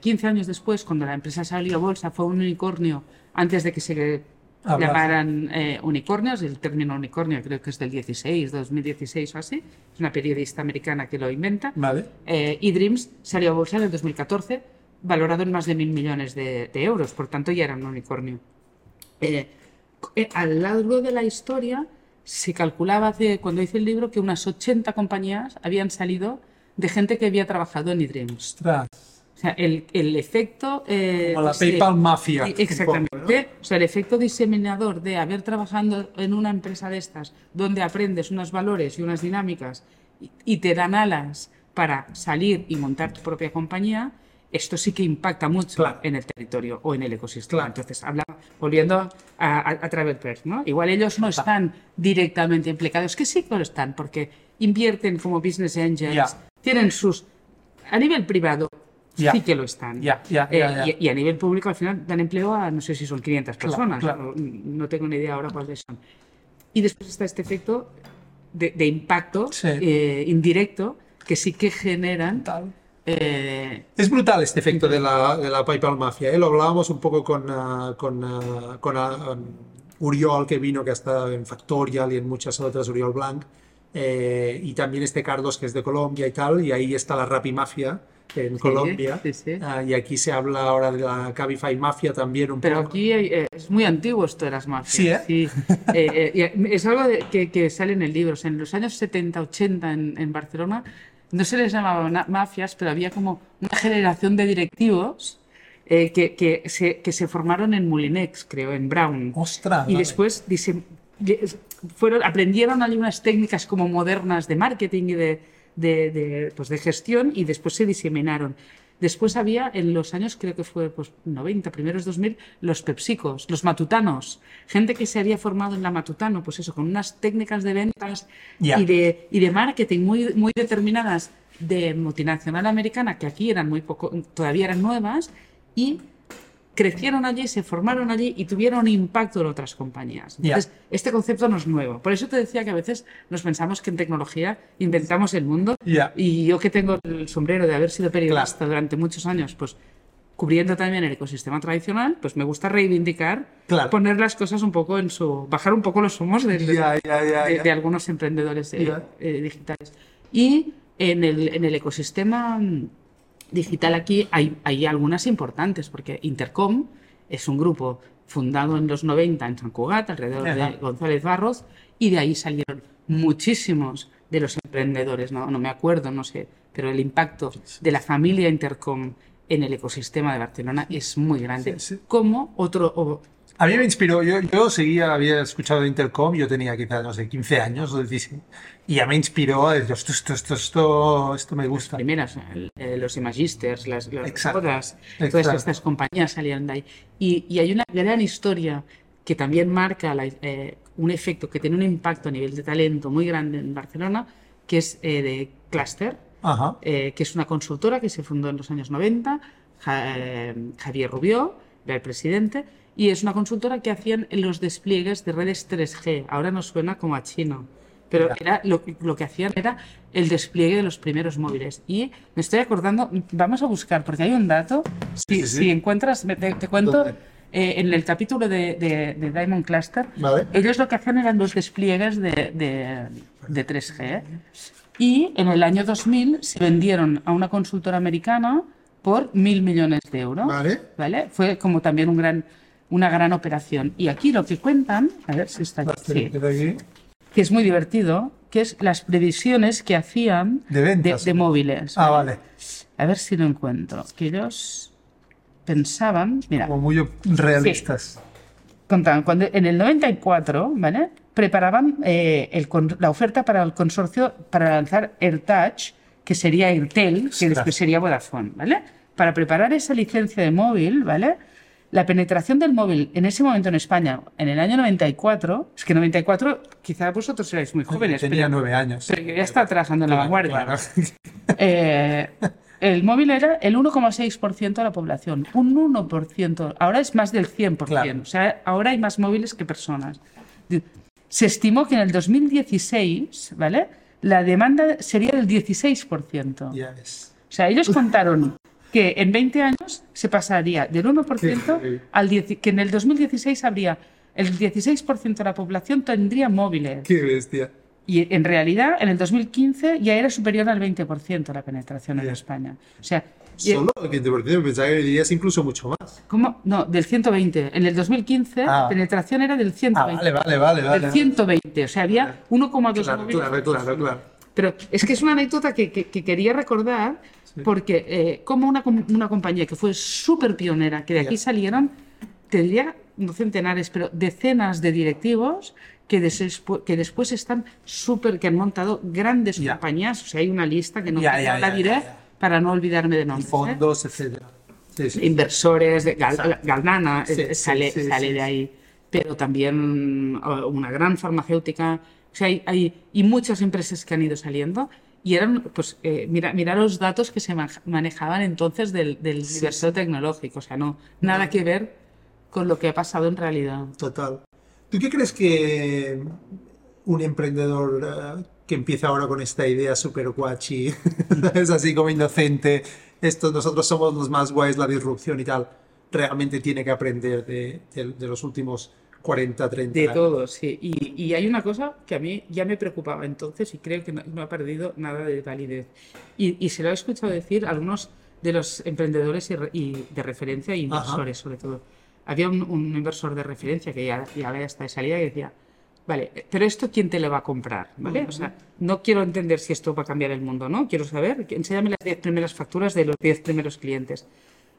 15 años después, cuando la empresa salió a bolsa, fue un unicornio antes de que se llamaran eh, unicornios. El término unicornio creo que es del 16, 2016 o así. Es una periodista americana que lo inventa. Vale. Eh, y Dreams salió a bolsa en el 2014, valorado en más de mil millones de, euros. Por tanto, ya era un unicornio. Eh, a lo largo de la historia, se calculaba hace, cuando hice el libro que unas 80 compañías habían salido de gente que había trabajado en eDreams. Ostras. O sea, el, el efecto... Eh, Como la PayPal mafia. Exactamente. O sea, el efecto diseminador de haber trabajado en una empresa de estas, donde aprendes unos valores y unas dinámicas y, te dan alas para salir y montar tu propia compañía, esto sí que impacta mucho en el territorio o en el ecosistema. Entonces, habla, volviendo a, a, Travel ¿no? Igual ellos no están directamente implicados, que sí que lo están, porque invierten como business angels, tienen sus... A nivel privado, sí que lo están. Eh, y, a nivel público al final dan empleo a no sé si son 500 personas, No, tengo ni idea ahora cuáles son. Y después está este efecto de, impacto eh, indirecto que sí que generan... Eh, es brutal este efecto de la, de la PayPal Mafia. Lo hablábamos un poco con, uh, con, uh, con uh, Uriol, que vino, que ha estado en Factorial y en muchas otras, Uriol Blanc. y también este Cardos, que es de Colombia y tal. Y ahí está la Rappi Mafia en Colombia. Ah, y aquí se habla ahora de la Cabify Mafia también un Pero poco. aquí eh, es muy antiguo esto de las mafias. Sí, ¿eh? eh, es algo que, que, sale en el libro. en los años 70, 80 en, en, Barcelona no se les llamaba mafias, pero había como una generación de directivos que, que, se, que se formaron en Mulinex, creo, en Brown. ¡Ostras! Y después fueron, aprendieron algunas técnicas como modernas de marketing y de de, pues de gestión y después se diseminaron. Después había en los años, creo que fue pues, 90, primeros 2000, los pepsicos, los matutanos, gente que se había formado en la matutano, pues eso, con unas técnicas de ventas y, de, y de marketing muy, muy determinadas de multinacional americana, que aquí eran muy poco, todavía eran nuevas, y crecieron allí, se formaron allí y tuvieron impacto en otras compañías. Entonces, este concepto no es nuevo. Por eso te decía que a veces nos pensamos que en tecnología inventamos el mundo. Y yo que tengo el sombrero de haber sido periodista durante muchos años, pues cubriendo también el ecosistema tradicional, pues me gusta reivindicar, poner las cosas un poco en su... bajar un poco los humos de, de, algunos emprendedores eh, eh, digitales. Y en el, en el ecosistema digital aquí hay, hay algunas importantes, porque Intercom es un grupo fundado en los 90 en San Cugat, alrededor de González Barros, y de ahí salieron muchísimos de los emprendedores, no, no me acuerdo, no sé, pero el impacto de la familia Intercom en el ecosistema de Barcelona es muy grande. Como otro, a mí me inspiró, yo, yo seguía, había escuchado de Intercom, yo tenía quizás, no sé, 15 años, y ya me inspiró a decir, esto, esto, esto, esto, esto me gusta. Las primeras, eh, los Imagisters, las, todas, todas estas compañías salían de ahí. Y, y, hay una gran historia que también marca eh, un efecto que tiene un impacto a nivel de talento muy grande en Barcelona, que es eh, de Cluster, que es una consultora que se fundó en los años 90, Javier Rubió, era el presidente, y es una consultora que hacían los despliegues de redes 3G. Ahora nos suena como a chino, pero era, lo, lo, que hacían era el despliegue de los primeros móviles. Y me estoy acordando, vamos a buscar, porque hay un dato, si, si encuentras, te, cuento... Eh, en el capítulo de, de, Diamond Cluster, ellos lo que hacían eran los despliegues de, de 3G. Y en el año 2000 se vendieron a una consultora americana por mil millones de euros. Vale. ¿vale? Fue como también un gran una gran operación. Y aquí lo que cuentan, a ver si está aquí, que es muy divertido, que es las previsiones que hacían de, móviles. Ah, vale. A ver si lo encuentro. Que ellos pensaban, mira. Como muy realistas. contaban, cuando en el 94, ¿vale? Preparaban eh, el la oferta para el consorcio para lanzar AirTouch, que sería Airtel, que después sería Vodafone, ¿vale? Para preparar esa licencia de móvil, ¿vale? La penetración del móvil en ese momento en España, en el año 94, es que 94, quizá vosotros seráis muy jóvenes, Tenía nueve años. pero yo ya estaba trabajando en la vanguardia. claro. Eh, el móvil era el 1,6% de la población. Un 1%. Ahora es más del 100%. Claro. O sea, ahora hay más móviles que personas. Se estimó que en el 2016, ¿vale? La demanda sería del 16%. Ya ves. O sea, ellos contaron que en 20 años se pasaría del 1% Sí. al 10, que en el 2016 habría el 16% de la población tendría móviles. Qué bestia. Y en realidad, en el 2015 ya era superior al 20% la penetración en Ya. España. O sea, Solo el 20%, pensaba que dirías incluso mucho más. ¿cómo? No, del 120. En el 2015 Ah. la penetración era del Ah, 120. vale, vale, vale. vale. Del 120. O sea, había 1,2 Claro, móviles. claro, claro, claro. Pero es que es una anécdota que, que- que quería recordar porque eh, como una, una compañía que fue súper pionera, que de aquí Ya. salieron, tendría, no centenares, pero decenas de directivos que, que después están súper, que han montado grandes Ya. compañías. O sea, hay una lista que no, ya, la diré para no olvidarme de nombres. ¿eh? Fondos, etcétera. Sí, sí. Inversores, de Gal-. Galnana Sí, eh, sí, sale, sí, sale sí, de sí. ahí, pero también eh, una gran farmacéutica. O sea, hay, hay- y muchas empresas que han ido saliendo. Y eran, pues, eh, mira, mira los datos que se ma- manejaban entonces del, del universo tecnológico. O sea, no, nada que ver con lo que ha pasado en realidad. Total. ¿Tú qué crees que un emprendedor eh, que empieza ahora con esta idea super guachi, es así como inocente, esto, nosotros somos los más guays, la disrupción y tal, realmente tiene que aprender de, de- de los últimos 40, 30 De años? todo, sí. Y, y hay una cosa que a mí ya me preocupaba entonces y creo que no, no ha perdido nada de validez. Y, y se lo he escuchado decir a algunos de los emprendedores y, y de referencia y inversores, sobre todo. Había un, un inversor de referencia que ya, ya hasta de salida y decía, vale, pero esto quién te lo va a comprar, ¿vale? O sea, no quiero entender si esto va a cambiar el mundo, ¿no? Quiero saber, enséñame las 10 primeras facturas de los 10 primeros clientes.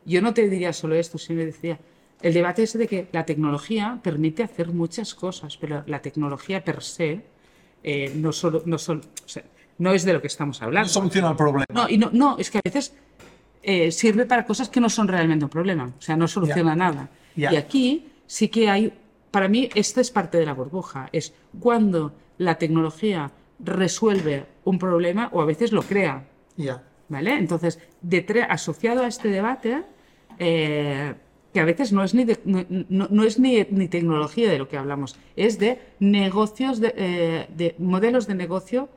Yo no te diría solo esto, sino decía, el debate es de que la tecnología permite hacer muchas cosas, pero la tecnología per se eh, no, solo, no, solo, o sea, no es de lo que estamos No hablando. soluciona el problema. No, y no, no, es que a veces eh, sirve para cosas que no son realmente un problema, o sea, no soluciona nada. Y aquí sí que hay, para mí, esta es parte de la burbuja, es cuando la tecnología resuelve un problema o a veces lo crea. Ya. ¿Vale? Entonces, asociado a este debate, eh, que a veces no es ni, de- no, no- es ni, ni tecnología de lo que hablamos, es de negocios, de, eh, de modelos de negocio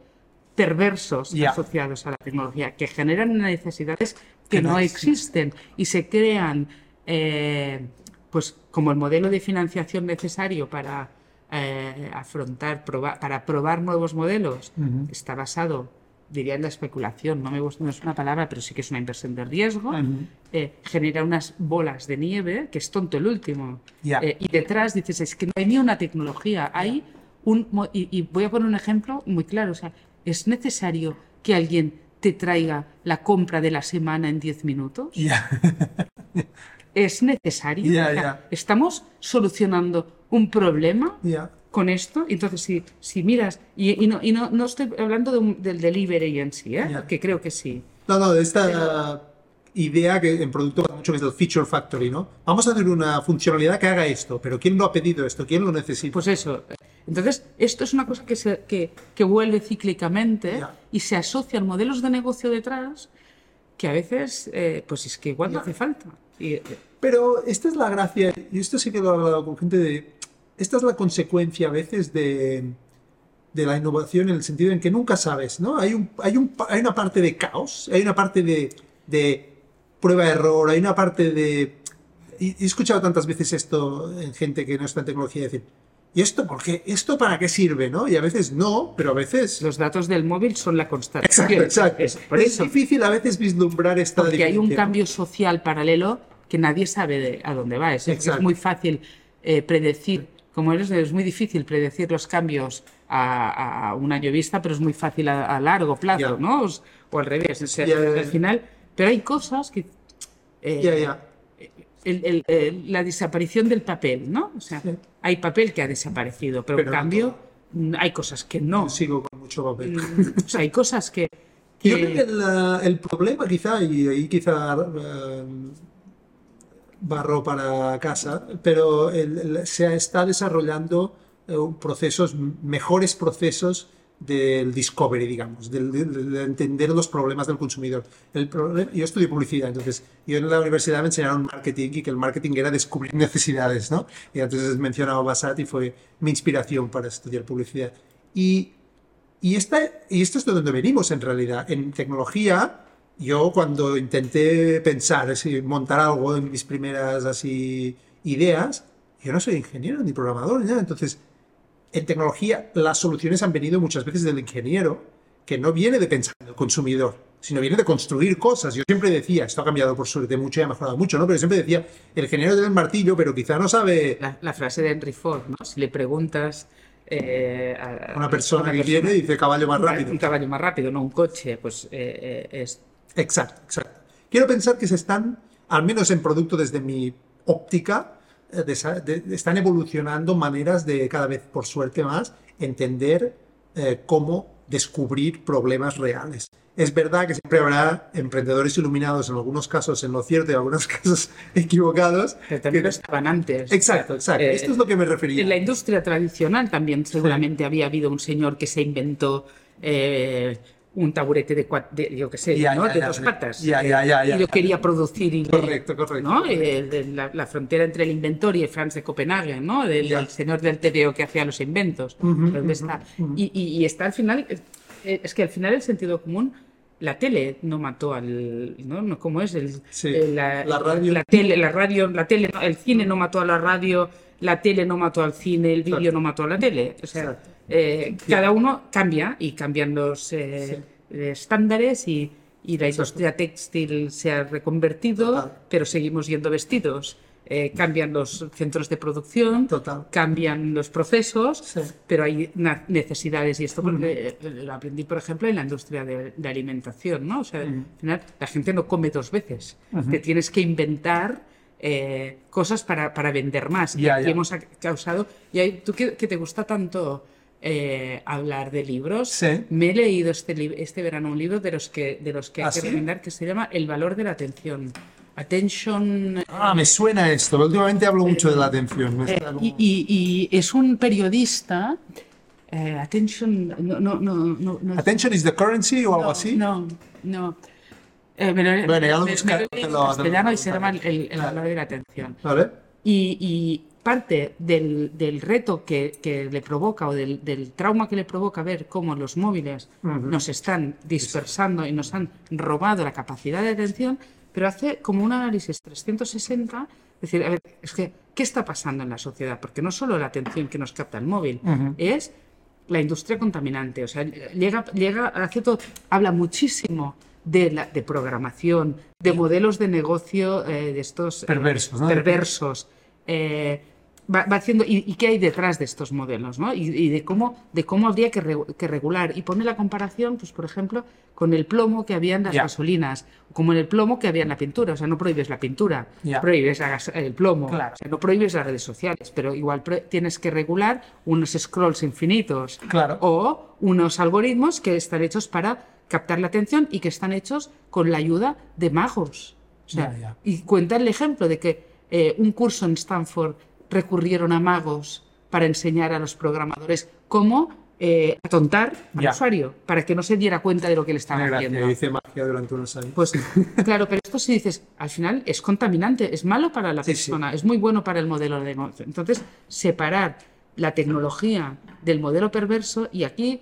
perversos asociados a la tecnología, que generan necesidades que, Que no no existen. existen y se crean, eh, pues como el modelo de financiación necesario para eh, afrontar, probar- para probar nuevos modelos, está basado, diría la especulación, no me gusta, no es una palabra, pero sí que es una inversión de riesgo, eh, genera unas bolas de nieve, que es tonto el último. Eh, y detrás dices, es que no hay ni una tecnología, hay un... Y, y voy a poner un ejemplo muy claro, o sea, es necesario que alguien te traiga la compra de la semana en 10 minutos. Ya. Es necesario. O sea. Estamos solucionando un problema. Con esto. Entonces, si, si miras, y, y no, y no, no estoy hablando de un- del delivery en sí, ¿eh? Ya. que creo que sí. No, no, de esta idea que en producto mucho que es el feature factory, ¿no? Vamos a hacer una funcionalidad que haga esto, pero ¿quién lo ha pedido esto? ¿Quién lo necesita? Pues eso. Entonces, esto es una cosa que, se, que, que vuelve cíclicamente Ya. y se asocian modelos de negocio detrás que a veces, eh, pues es que igual no hace falta. Y, eh, Pero esta es la gracia, y esto sí que lo he hablado con gente de. Esta es la consecuencia a veces de, de la innovación en el sentido en que nunca sabes, ¿no? Hay, un, hay, un, hay una parte de caos, hay una parte de, de prueba-error, hay una parte de. Y he escuchado tantas veces esto en gente que no está en tecnología decir. ¿Y esto por qué? ¿Esto para qué sirve? ¿no? Y a veces no, pero a veces. los datos del móvil son la constante. Exacto, exacto. Es, por Es eso. difícil a veces vislumbrar esta Porque hay un cambio social paralelo que nadie sabe de- a dónde va. Es, es muy fácil eh, predecir, como eres, es muy difícil predecir los cambios a, a un año vista, pero es muy fácil a, a largo plazo. ¿no? O, al revés. o sea. Al final, pero hay cosas que... eh, el- el- el- la desaparición del papel, ¿no? O sea, Sí. hay papel que ha desaparecido, pero, Pero en cambio mm, hay cosas que no. Yo sigo con mucho papel. Mm, O sea, hay cosas que... Yo creo que el, el problema quizá, y ahí quizá eh, barro para casa, pero se está desarrollando eh, procesos, mejores procesos del discovery, digamos, de, de entender los problemas del consumidor. Yo estudié publicidad, entonces yo en la universidad me enseñaron marketing y que el marketing era descubrir necesidades, ¿no? Y entonces mencionaba Basat y fue mi inspiración para estudiar publicidad. Y y, esta, y esto es de donde venimos en realidad. En tecnología, yo cuando intenté pensar, montar algo en mis primeras así, ideas, yo no soy ingeniero ni programador ni nada. Entonces, en tecnología las soluciones han venido muchas veces del ingeniero, que no viene de pensar en el consumidor, sino viene de construir cosas. Yo siempre decía, esto ha cambiado por suerte mucho y ha mejorado mucho, ¿no? Pero siempre decía, el ingeniero tiene el martillo, pero quizá no sabe La, la frase de Henry Ford, ¿no? Si le preguntas eh, a, una persona a que viene y dice caballo más rápido. un caballo más rápido, no un coche, pues eh, eh, es Exacto, exacto. Quiero pensar que se están, al menos en producto desde mi óptica, eh, desa- de- de- están evolucionando maneras de cada vez, por suerte más, entender eh, cómo descubrir problemas reales. Es verdad que siempre habrá emprendedores iluminados, en algunos casos en lo cierto y en algunos casos equivocados. Pero también que- estaban antes. Exacto, exacto. Eh, Esto es lo que me refería. En la industria tradicional también seguramente había habido un señor que se inventó eh, un taburete de, cua- de, yo qué sé, Ya, ¿no? ya, de ya, dos patas. Ya, ya. Y lo quería producir. y- Correcto, correcto. ¿no? Eh, la, la frontera entre el inventor y el Franz de Copenhague, ¿no? Del, del señor del TVO que hacía los inventos. ¿Dónde está? y, y- y está al final, eh, es que al final el sentido común, la tele no mató al, ¿no? no ¿Cómo es? El, Sí, eh, la, la radio. La tele, la radio, la tele, el cine no mató a la radio, la tele no mató al cine, el vídeo no mató a la tele. O sea, eh, cada uno cambia y cambian los eh, estándares y, y la industria textil se ha reconvertido, Total. pero seguimos yendo vestidos. Eh, cambian los centros de producción, Total. cambian los procesos, Sí. pero hay necesidades. Y esto porque eh, lo aprendí, por ejemplo, en la industria de, de alimentación, ¿no? O sea, al final la gente no come dos veces. Te tienes que inventar eh, cosas para, para vender más. y Ya, hemos causado... Y hay- tú que, que te gusta tanto eh, hablar de libros, Sí. me he leído este, este verano un libro de los que, de los que hay ¿Ah, que sí? recomendar que se llama El valor de la atención. Attention... Ah, me suena esto. Últimamente hablo mucho de la atención. Me Eh, como- y, y- y es un periodista. eh, attention. No, no, no, no, Attention is the currency o algo así. No, no. Eh, me lo- Bueno, me- me he leído lo- en castellano y se llama el, el Claro. valor de la atención. ¿Vale? Y, y parte del, del reto que, que le provoca o del, del trauma que le provoca ver cómo los móviles Ujú. nos están dispersando y nos han robado la capacidad de atención, pero hace como un análisis 360, es decir, a ver, es que, ¿qué está pasando en la sociedad? Porque no solo la atención que nos capta el móvil, Ujú. es la industria contaminante. O sea, llega, llega, hace todo, habla muchísimo de, la, de programación, de modelos de negocio eh, de estos eh, Perversos, ¿no? perversos. eh, va, va haciendo y, y qué hay detrás de estos modelos, ¿no? Y, y de cómo de cómo habría que, re- que regular y pone la comparación, pues por ejemplo, con el plomo que había en las gasolinas, como en el plomo que había en la pintura. O sea, no prohíbes la pintura, Ya. prohíbes la el plomo. Claro. O sea, no prohíbes las redes sociales, pero igual tienes que regular unos scrolls infinitos Claro. o unos algoritmos que están hechos para captar la atención y que están hechos con la ayuda de magos. O sea. Y cuenta el ejemplo de que eh, un curso en Stanford recurrieron a magos para enseñar a los programadores cómo eh, atontar al Ya. usuario para que no se diera cuenta de lo que le estaban Gracias, haciendo. hice magia durante unos años. Pues claro, pero esto si dices, al final es contaminante, es malo para la Sí, sí. persona, es muy bueno para el modelo de negocio. Entonces, separar la tecnología del modelo perverso y aquí,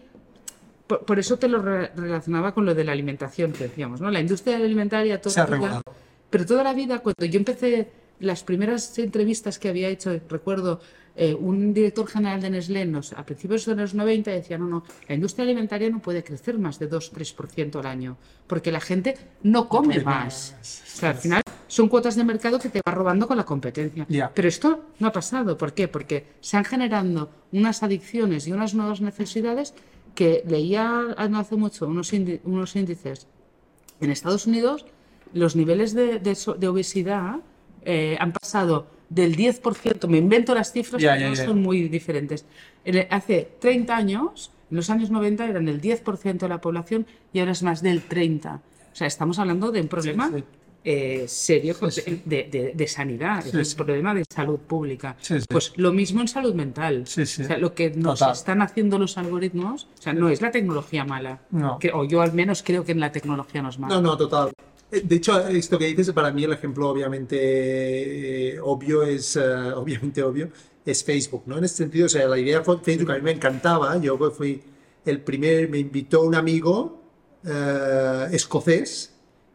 por, por eso te lo re- relacionaba con lo de la alimentación que decíamos, ¿no? La industria alimentaria toda Se ha la vida- regulado. pero toda la vida, cuando yo empecé las primeras entrevistas que había hecho, recuerdo, eh, un director general de Nestlé nos, a principios de los 90 decía, no, no, la industria alimentaria no puede crecer más de 2-3% al año, porque la gente no come come más. más. O sea, al final son cuotas de mercado que te va robando con la competencia. Ya. Pero esto no ha pasado. ¿Por qué? Porque se han generando unas adicciones y unas nuevas necesidades que leía no hace mucho unos, unos índices en Estados Unidos los niveles de, de de obesidad eh, han pasado del 10%, me invento las cifras, no ya. son muy diferentes. En hace 30 años, en los años 90 eran el 10% de la población y ahora es más del 30%. O sea, estamos hablando de un problema sí. Eh, serio Sí, sí. De, de- de sanidad, Sí, es un problema de salud pública. Pues lo mismo en salud mental. O sea, lo que nos Total. están haciendo los algoritmos, o sea, no es la tecnología mala. No. Que- o yo al menos creo que en la tecnología no es mala. No, no, total. Eh, De hecho, esto que dices, para mí el ejemplo obviamente eh, obvio es, eh, obviamente obvio, es Facebook, ¿no? En ese sentido, o sea, la idea de Facebook a mí me encantaba. Yo pues, fui el primer, me invitó un amigo escocés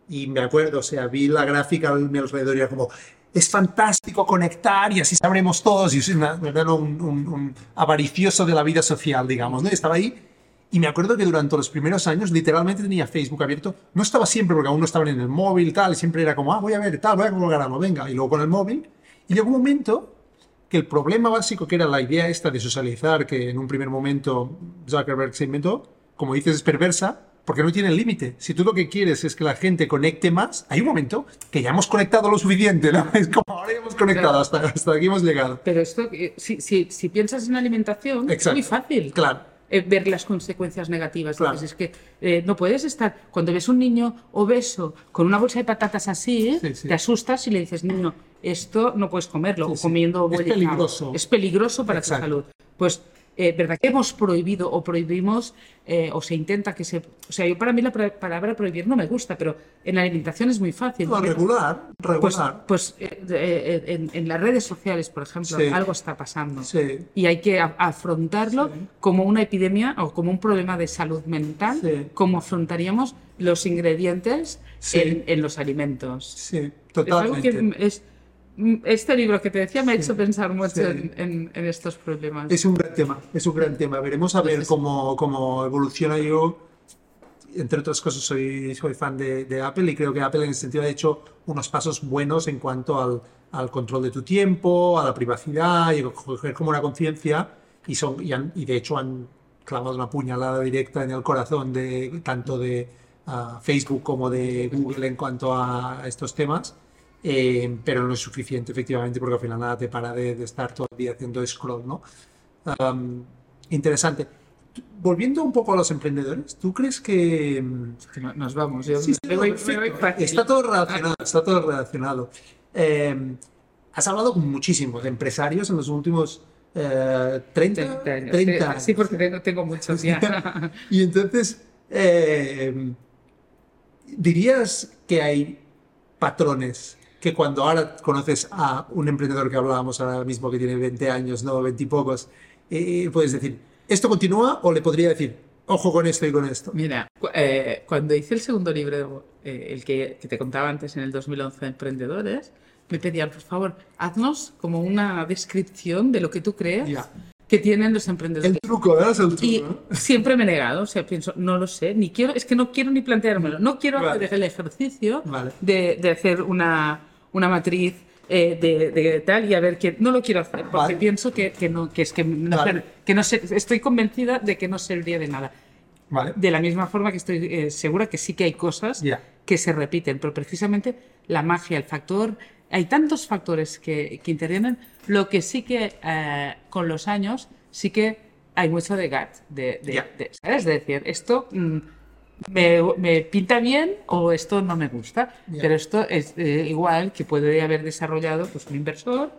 y me acuerdo, o sea, vi la gráfica a mi alrededor y era como, es fantástico conectar y así sabremos todos. Y soy una- un, un- un avaricioso de la vida social, digamos, ¿no? Y estaba ahí y me acuerdo que durante los primeros años literalmente tenía Facebook abierto. No estaba siempre porque aún no estaban en el móvil tal. Y siempre era como, ah, voy a ver tal, voy a colgar algo, venga. Y luego con el móvil. Y llegó un momento que el problema básico que era la idea esta de socializar, que en un primer momento Zuckerberg se inventó, como dices, es perversa, porque no tiene límite. Si tú lo que quieres es que la gente conecte más, hay un momento que ya hemos conectado lo suficiente, ¿no? Es como ahora ya hemos conectado, hasta, hasta aquí hemos llegado. Pero esto, eh, si, si, si piensas en alimentación, es muy fácil. Claro. eh, ver las consecuencias negativas. Claro. Es que eh, no puedes estar, cuando ves un niño obeso con una bolsa de patatas así, Sí, sí. te asustas y le dices, niño, esto no puedes comerlo, Sí, o comiendo Es peligroso. Es peligroso para Exacto. tu salud. Pues, eh, ¿verdad que hemos prohibido o prohibimos eh, o se intenta que se... O sea, yo para mí la palabra prohibir no me gusta, pero en la alimentación es muy fácil. No, porque- regular, pues, regular. pues eh, en, en las redes sociales, por ejemplo, Sí. algo está pasando. Sí. Y hay que afrontarlo Sí. como una epidemia o como un problema de salud mental, como afrontaríamos los ingredientes en, en los alimentos. Sí, Es algo totalmente. que es, este libro que te decía me ha hecho pensar mucho Sí. en, en- en estos problemas. Es un gran tema, es un gran tema. Veremos a ver Entonces- cómo, cómo evoluciona yo. Entre otras cosas, soy, soy fan de, de Apple y creo que Apple en ese sentido ha hecho unos pasos buenos en cuanto al, al control de tu tiempo, a la privacidad y a coger como una conciencia y, son, y, han- y de hecho han clavado una puñalada directa en el corazón de tanto de ah, Facebook como de Google en cuanto a estos temas. Eh, pero no es suficiente, efectivamente, porque al final nada te para de, de estar todo el día haciendo scroll, ¿no? Interesante. Volviendo un poco a los emprendedores, ¿tú crees que... mm, Que Nos vamos. Yo Sí, me voy- me voy. Está todo relacionado, está todo relacionado. Eh, has hablado con muchísimos empresarios en los últimos eh, 30, 30 años. 30 Sí, años. Sí, porque tengo, tengo muchos ya. Y entonces, eh, ¿dirías que hay patrones que cuando ahora conoces a un emprendedor que hablábamos ahora mismo que tiene 20 años, no 20 y pocos, eh, puedes decir, ¿esto continúa? O le podría decir, ojo con esto y con esto. Mira, eh, cuando hice el segundo libro, eh, el que, que te contaba antes en el 2011 de Emprendedores, me pedían, por favor, haznos como una descripción de lo que tú crees Ya. que tienen los emprendedores. El truco, ¿verdad? Es el truco, Y ¿no? siempre me he negado, o sea, pienso, no lo sé, ni quiero, es que no quiero ni planteármelo, no quiero Vale. hacer el ejercicio Vale. de, de hacer una, una matriz eh, de, de tal y a ver que no lo quiero hacer porque Vale. pienso que, que no, que es que no, Vale. que no sé, estoy convencida de que no serviría de nada. Vale. De la misma forma que estoy eh, segura que sí que hay cosas Ya. que se repiten, pero precisamente la magia, el factor, hay tantos factores que, que intervienen, lo que sí que eh, con los años sí que hay mucho de gut, de, de- Ya. de- ¿sabes? De decir, esto mm, me, me pinta bien o esto no me gusta, pero esto es eh, igual que puede haber desarrollado pues, un inversor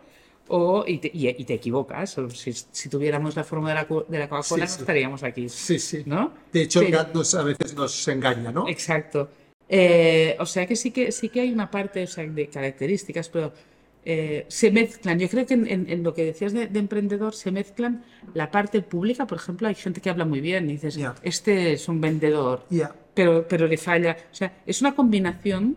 o, y, te, y- y te equivocas. O si, si tuviéramos la forma de la, de la Coca-Cola Sí, no estaríamos aquí, Sí, sí. ¿no? De hecho, Pero- nos, a veces nos engaña, ¿no? Exacto. Eh, o sea que sí que sí que hay una parte o sea, de características, pero eh, se mezclan. Yo creo que en, en- en lo que decías de, de emprendedor se mezclan la parte pública, por ejemplo, hay gente que habla muy bien y dices, este es un vendedor, pero, pero le falla. O sea, es una combinación.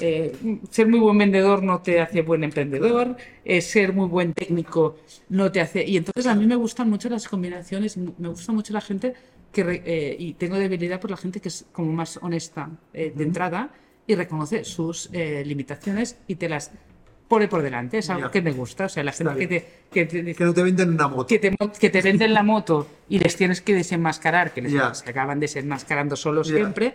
Eh, ser muy buen vendedor no te hace buen emprendedor, eh, ser muy buen técnico no te hace... Y entonces a mí me gustan mucho las combinaciones, me gusta mucho la gente que... y tengo debilidad por la gente que es como más honesta de entrada y reconoce sus limitaciones y te las pone por delante. Es algo Ya. que me gusta. O sea, la gente que te, que te Que no te venden una moto. que te, que te venden la moto y les tienes que desenmascarar, que les Ya. se acaban desenmascarando solos Ya. siempre,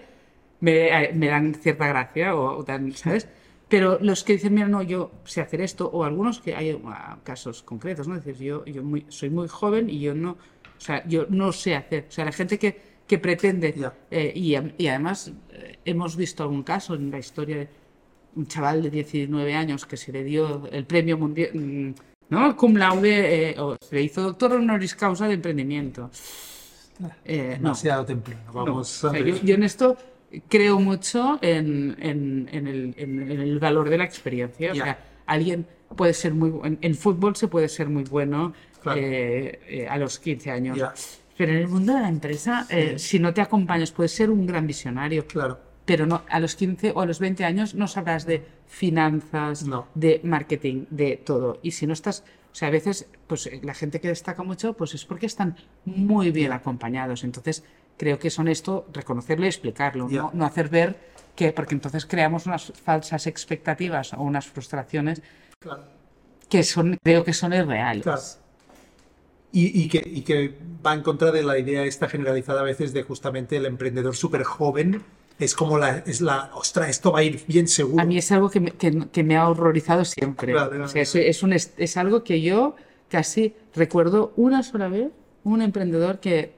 me, eh, me dan cierta gracia, o, o dan, ¿sabes? Pero los que dicen, mira, no, yo sé hacer esto, o algunos que hay ah, casos concretos, ¿no? Es decir, yo, yo muy, soy muy joven y yo no, o sea, yo no sé hacer. O sea, la gente que, que pretende, eh, y, y además eh, hemos visto algún caso en la historia de un chaval de 19 años que se le dio el premio mundial, mm, ¿no? Cum laude, eh, o se le hizo doctor honoris causa de emprendimiento. Eh, no. Demasiado temprano. No. Vamos O a sea, yo, yo en esto creo mucho en, en- en el, en- el valor de la experiencia. O sea, alguien puede ser muy en, fútbol se puede ser muy bueno Claro. eh, eh, a los 15 años. Pero en el mundo de la empresa, eh, si no te acompañas, puedes ser un gran visionario. Claro. Pero no, a los 15 o a los 20 años no sabrás de finanzas, No. de marketing, de todo. Y si no estás, o sea, a veces, pues eh, la gente que destaca mucho, pues es porque están muy bien acompañados. Entonces, creo que es honesto reconocerlo y explicarlo, no, no hacer ver que, porque entonces creamos unas falsas expectativas o unas frustraciones Claro. que son, creo que son irreales. Claro. Y, y que, y que va en contra de la idea esta generalizada a veces de justamente el emprendedor súper joven. Es como la, es la, ostras, esto va a ir bien seguro. A mí es algo que me, que- que me ha horrorizado siempre. O sea, es, un es algo que yo casi recuerdo una sola vez, un emprendedor que,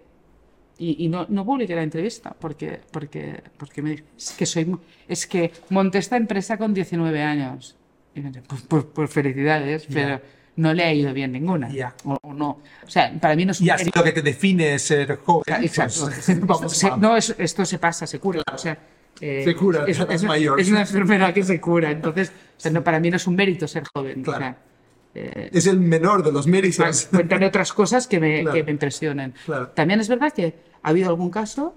y, y no, no publiqué la entrevista porque, porque, porque me dijo, es que, soy, es que monté esta empresa con 19 años. Y me dice, pues, pues- pues felicidades, pero no le ha ido bien ninguna. Ya. O, o no. O sea, para mí no es un y así lo que te define es ser joven. Exacto. pues, Se- no, es- esto se pasa, se cura. O sea, eh, Se cura, es, es mayor. es una enfermedad que se cura. Entonces, o sea, no, para mí no es un mérito ser joven. Claro. O sea, eh, Es el menor de los méritos. cuentan otras cosas que me, Claro. que me impresionan. Claro. También es verdad que ha habido algún caso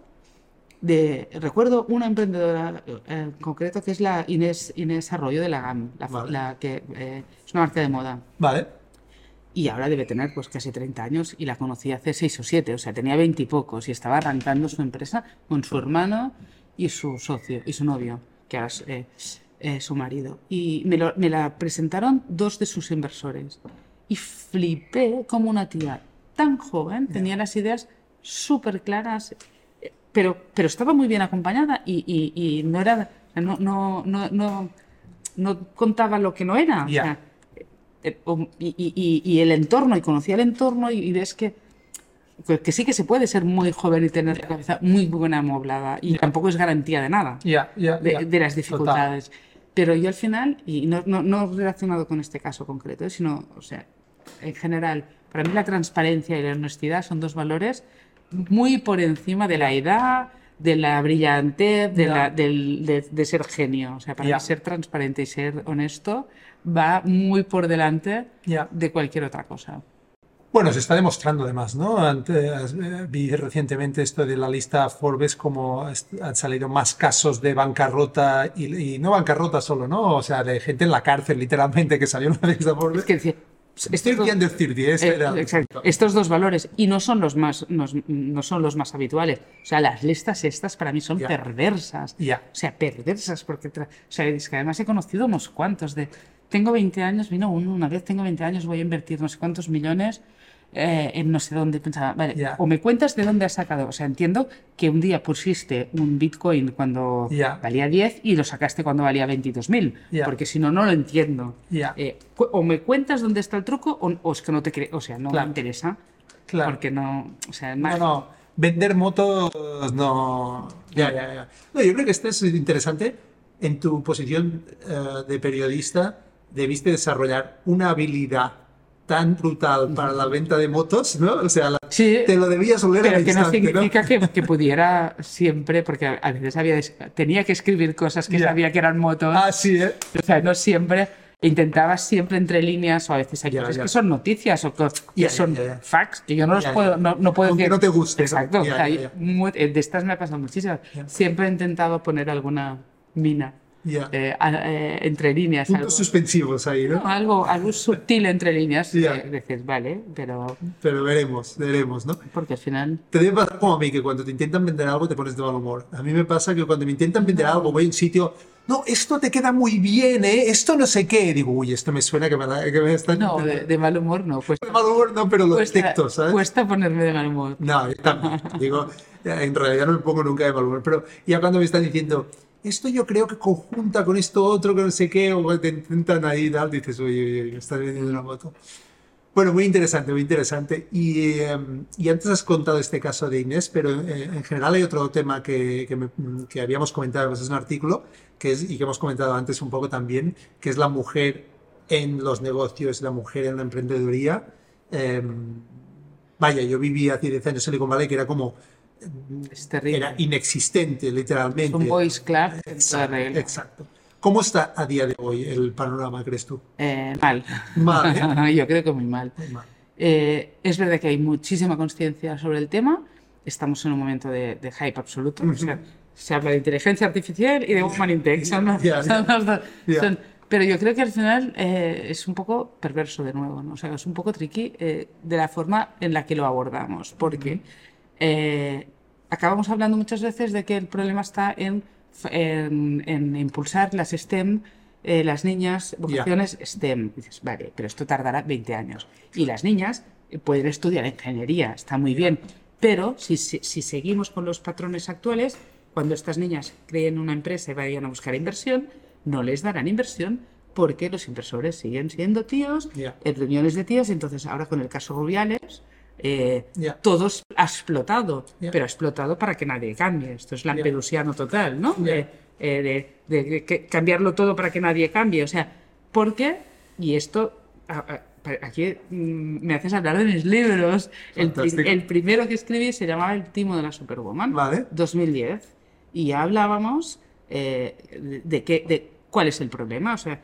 de. Recuerdo una emprendedora eh, en concreto que es la Inés, Inés Arroyo de la GAM, la, Vale. la que eh, es una marca de moda. Vale. Y ahora debe tener pues casi 30 años y la conocí hace 6 o 7, o sea, tenía 20 y pocos y estaba arrancando su empresa con su hermano y su socio y su novio, que ahora es eh, eh, su marido. Y me, lo- me la presentaron dos de sus inversores y flipé como una tía tan joven tenía las ideas súper claras, pero, pero estaba muy bien acompañada y, y- y no era, o no, no, no, no, no contaba lo que no era. o Ya. sea, eh, um, y, y- el entorno, y conocía el entorno, y, ves que, que, sí que se puede ser muy joven y tener la cabeza muy buena amoblada, y tampoco es garantía de nada, de, de las Total. dificultades. Pero yo al final, y no, no, no relacionado con este caso concreto, eh, sino, o sea, en general, para mí la transparencia y la honestidad son dos valores muy por encima de la edad, de la brillantez, de, la- del- de, de ser genio. O sea, para Ya. mí ser transparente y ser honesto va muy por delante Ya. de cualquier otra cosa. Bueno, se está demostrando además, ¿no? Antes, eh, vi recientemente esto de la lista Forbes como han salido más casos de bancarrota y, y no bancarrota solo, ¿no? O sea, de gente en la cárcel literalmente que salió en la lista Forbes. Es que estos 30 dos- under 30, ese eh, exacto. Estos dos valores, y no son los más, no, no son los más habituales. O sea, las listas estas para mí son perversas. O sea, perversas, porque o sea, es que además he conocido unos cuantos de. Tengo 20 años, vino uno una vez, tengo 20 años, voy a invertir no sé cuántos millones eh, en no sé dónde. Pensaba, vale, Ya. o me cuentas de dónde has sacado. O sea, entiendo que un día pusiste un Bitcoin cuando Ya. valía 10 y lo sacaste cuando valía 22.000. Ya. Porque si no, no lo entiendo. Eh, o me cuentas dónde está el truco o, o es que no te creo, o sea, no Claro. me interesa. Claro. Porque no, o sea, No, más, no. Vender motos, no. Ya, ya, ya. No, yo creo que esto es interesante. En tu posición eh, de periodista, debiste desarrollar una habilidad tan brutal para la venta de motos, ¿no? O sea, la- Sí, te lo debías oler pero al que no instante, ¿no? significa que, que pudiera siempre, porque a, a veces había, tenía que escribir cosas que Ya. sabía que eran motos, Ah, sí, ¿eh? o sea, no siempre, intentaba siempre entre líneas, o a veces hay Ya, cosas ya. que son noticias o co- que ya, son facts, que yo no los puedo, no, no puedo Aunque decir. no te guste. Exacto, o sea, eh, de estas me ha pasado muchísimas. Siempre he intentado poner alguna mina Ya. eh, eh, entre líneas. Puntos algo- suspensivos ahí, ¿no? No, algo, algo sutil entre líneas. Ya. que dices, vale, pero. Pero veremos, veremos, ¿no? Porque al final. Te debe pasar como a mí, que cuando te intentan vender algo te pones de mal humor. A mí me pasa que cuando me intentan vender algo, voy a un sitio, no, esto te queda muy bien, ¿eh? Esto no sé qué. Digo, uy, esto me suena que me, que me están... No, de, de mal humor no. Cuesta, De mal humor no, pero lo cuesta, detecto, ¿sabes? cuesta ponerme de mal humor. No, yo también. Digo, en realidad no me pongo nunca de mal humor. Pero ya cuando me están diciendo, esto yo creo que conjunta con esto otro, que no sé qué, o te intentan ahí tal, dices, oye, oye, me estás vendiendo una moto. Bueno, muy interesante, muy interesante. Y, eh, y, antes has contado este caso de Inés, pero eh, en general hay otro tema que, que, habíamos comentado, es un artículo, que es, y que hemos comentado antes un poco también, que es la mujer en los negocios, la mujer en la emprendeduría. Eh, vaya, yo viví hace 10 años en Silicon Valley, que era como... Es terrible. Era inexistente, literalmente. Es un boys club. Exacto. exacto. ¿Cómo está a día de hoy el panorama, crees tú? Eh, mal. Mal. ¿eh? Yo creo que muy mal. Muy mal. Eh, es verdad que hay muchísima conciencia sobre el tema. Estamos en un momento de, de hype absoluto. o sea, se habla de inteligencia artificial y de woman in tech. Son, Yeah, son yeah. los dos. Yeah. Son- pero yo creo que al final eh, es un poco perverso de nuevo, ¿no? O sea, es un poco tricky eh, de la forma en la que lo abordamos, porque eh, acabamos hablando muchas veces de que el problema está en, en- en impulsar las STEM, eh, las niñas, vocaciones STEM. Dices, vale, pero esto tardará 20 años. Y las niñas eh, pueden estudiar ingeniería, está muy bien, pero si, si, si seguimos con los patrones actuales, cuando estas niñas creen una empresa y vayan a buscar inversión, no les darán inversión porque los inversores siguen siendo tíos, Ya. en reuniones de tíos, entonces ahora con el caso Rubiales, eh, Ya. todo es- ha explotado, Ya. pero ha explotado para que nadie cambie. Esto es lampedusiano total, ¿no? De, eh, de- de- de que- cambiarlo todo para que nadie cambie. O sea, ¿por qué? Y esto, aquí mm, me haces hablar de mis libros. El, el primero que escribí se llamaba El timo de la Superwoman, Vale. 2010, y ya hablábamos eh, de, qué- de cuál es el problema. O sea,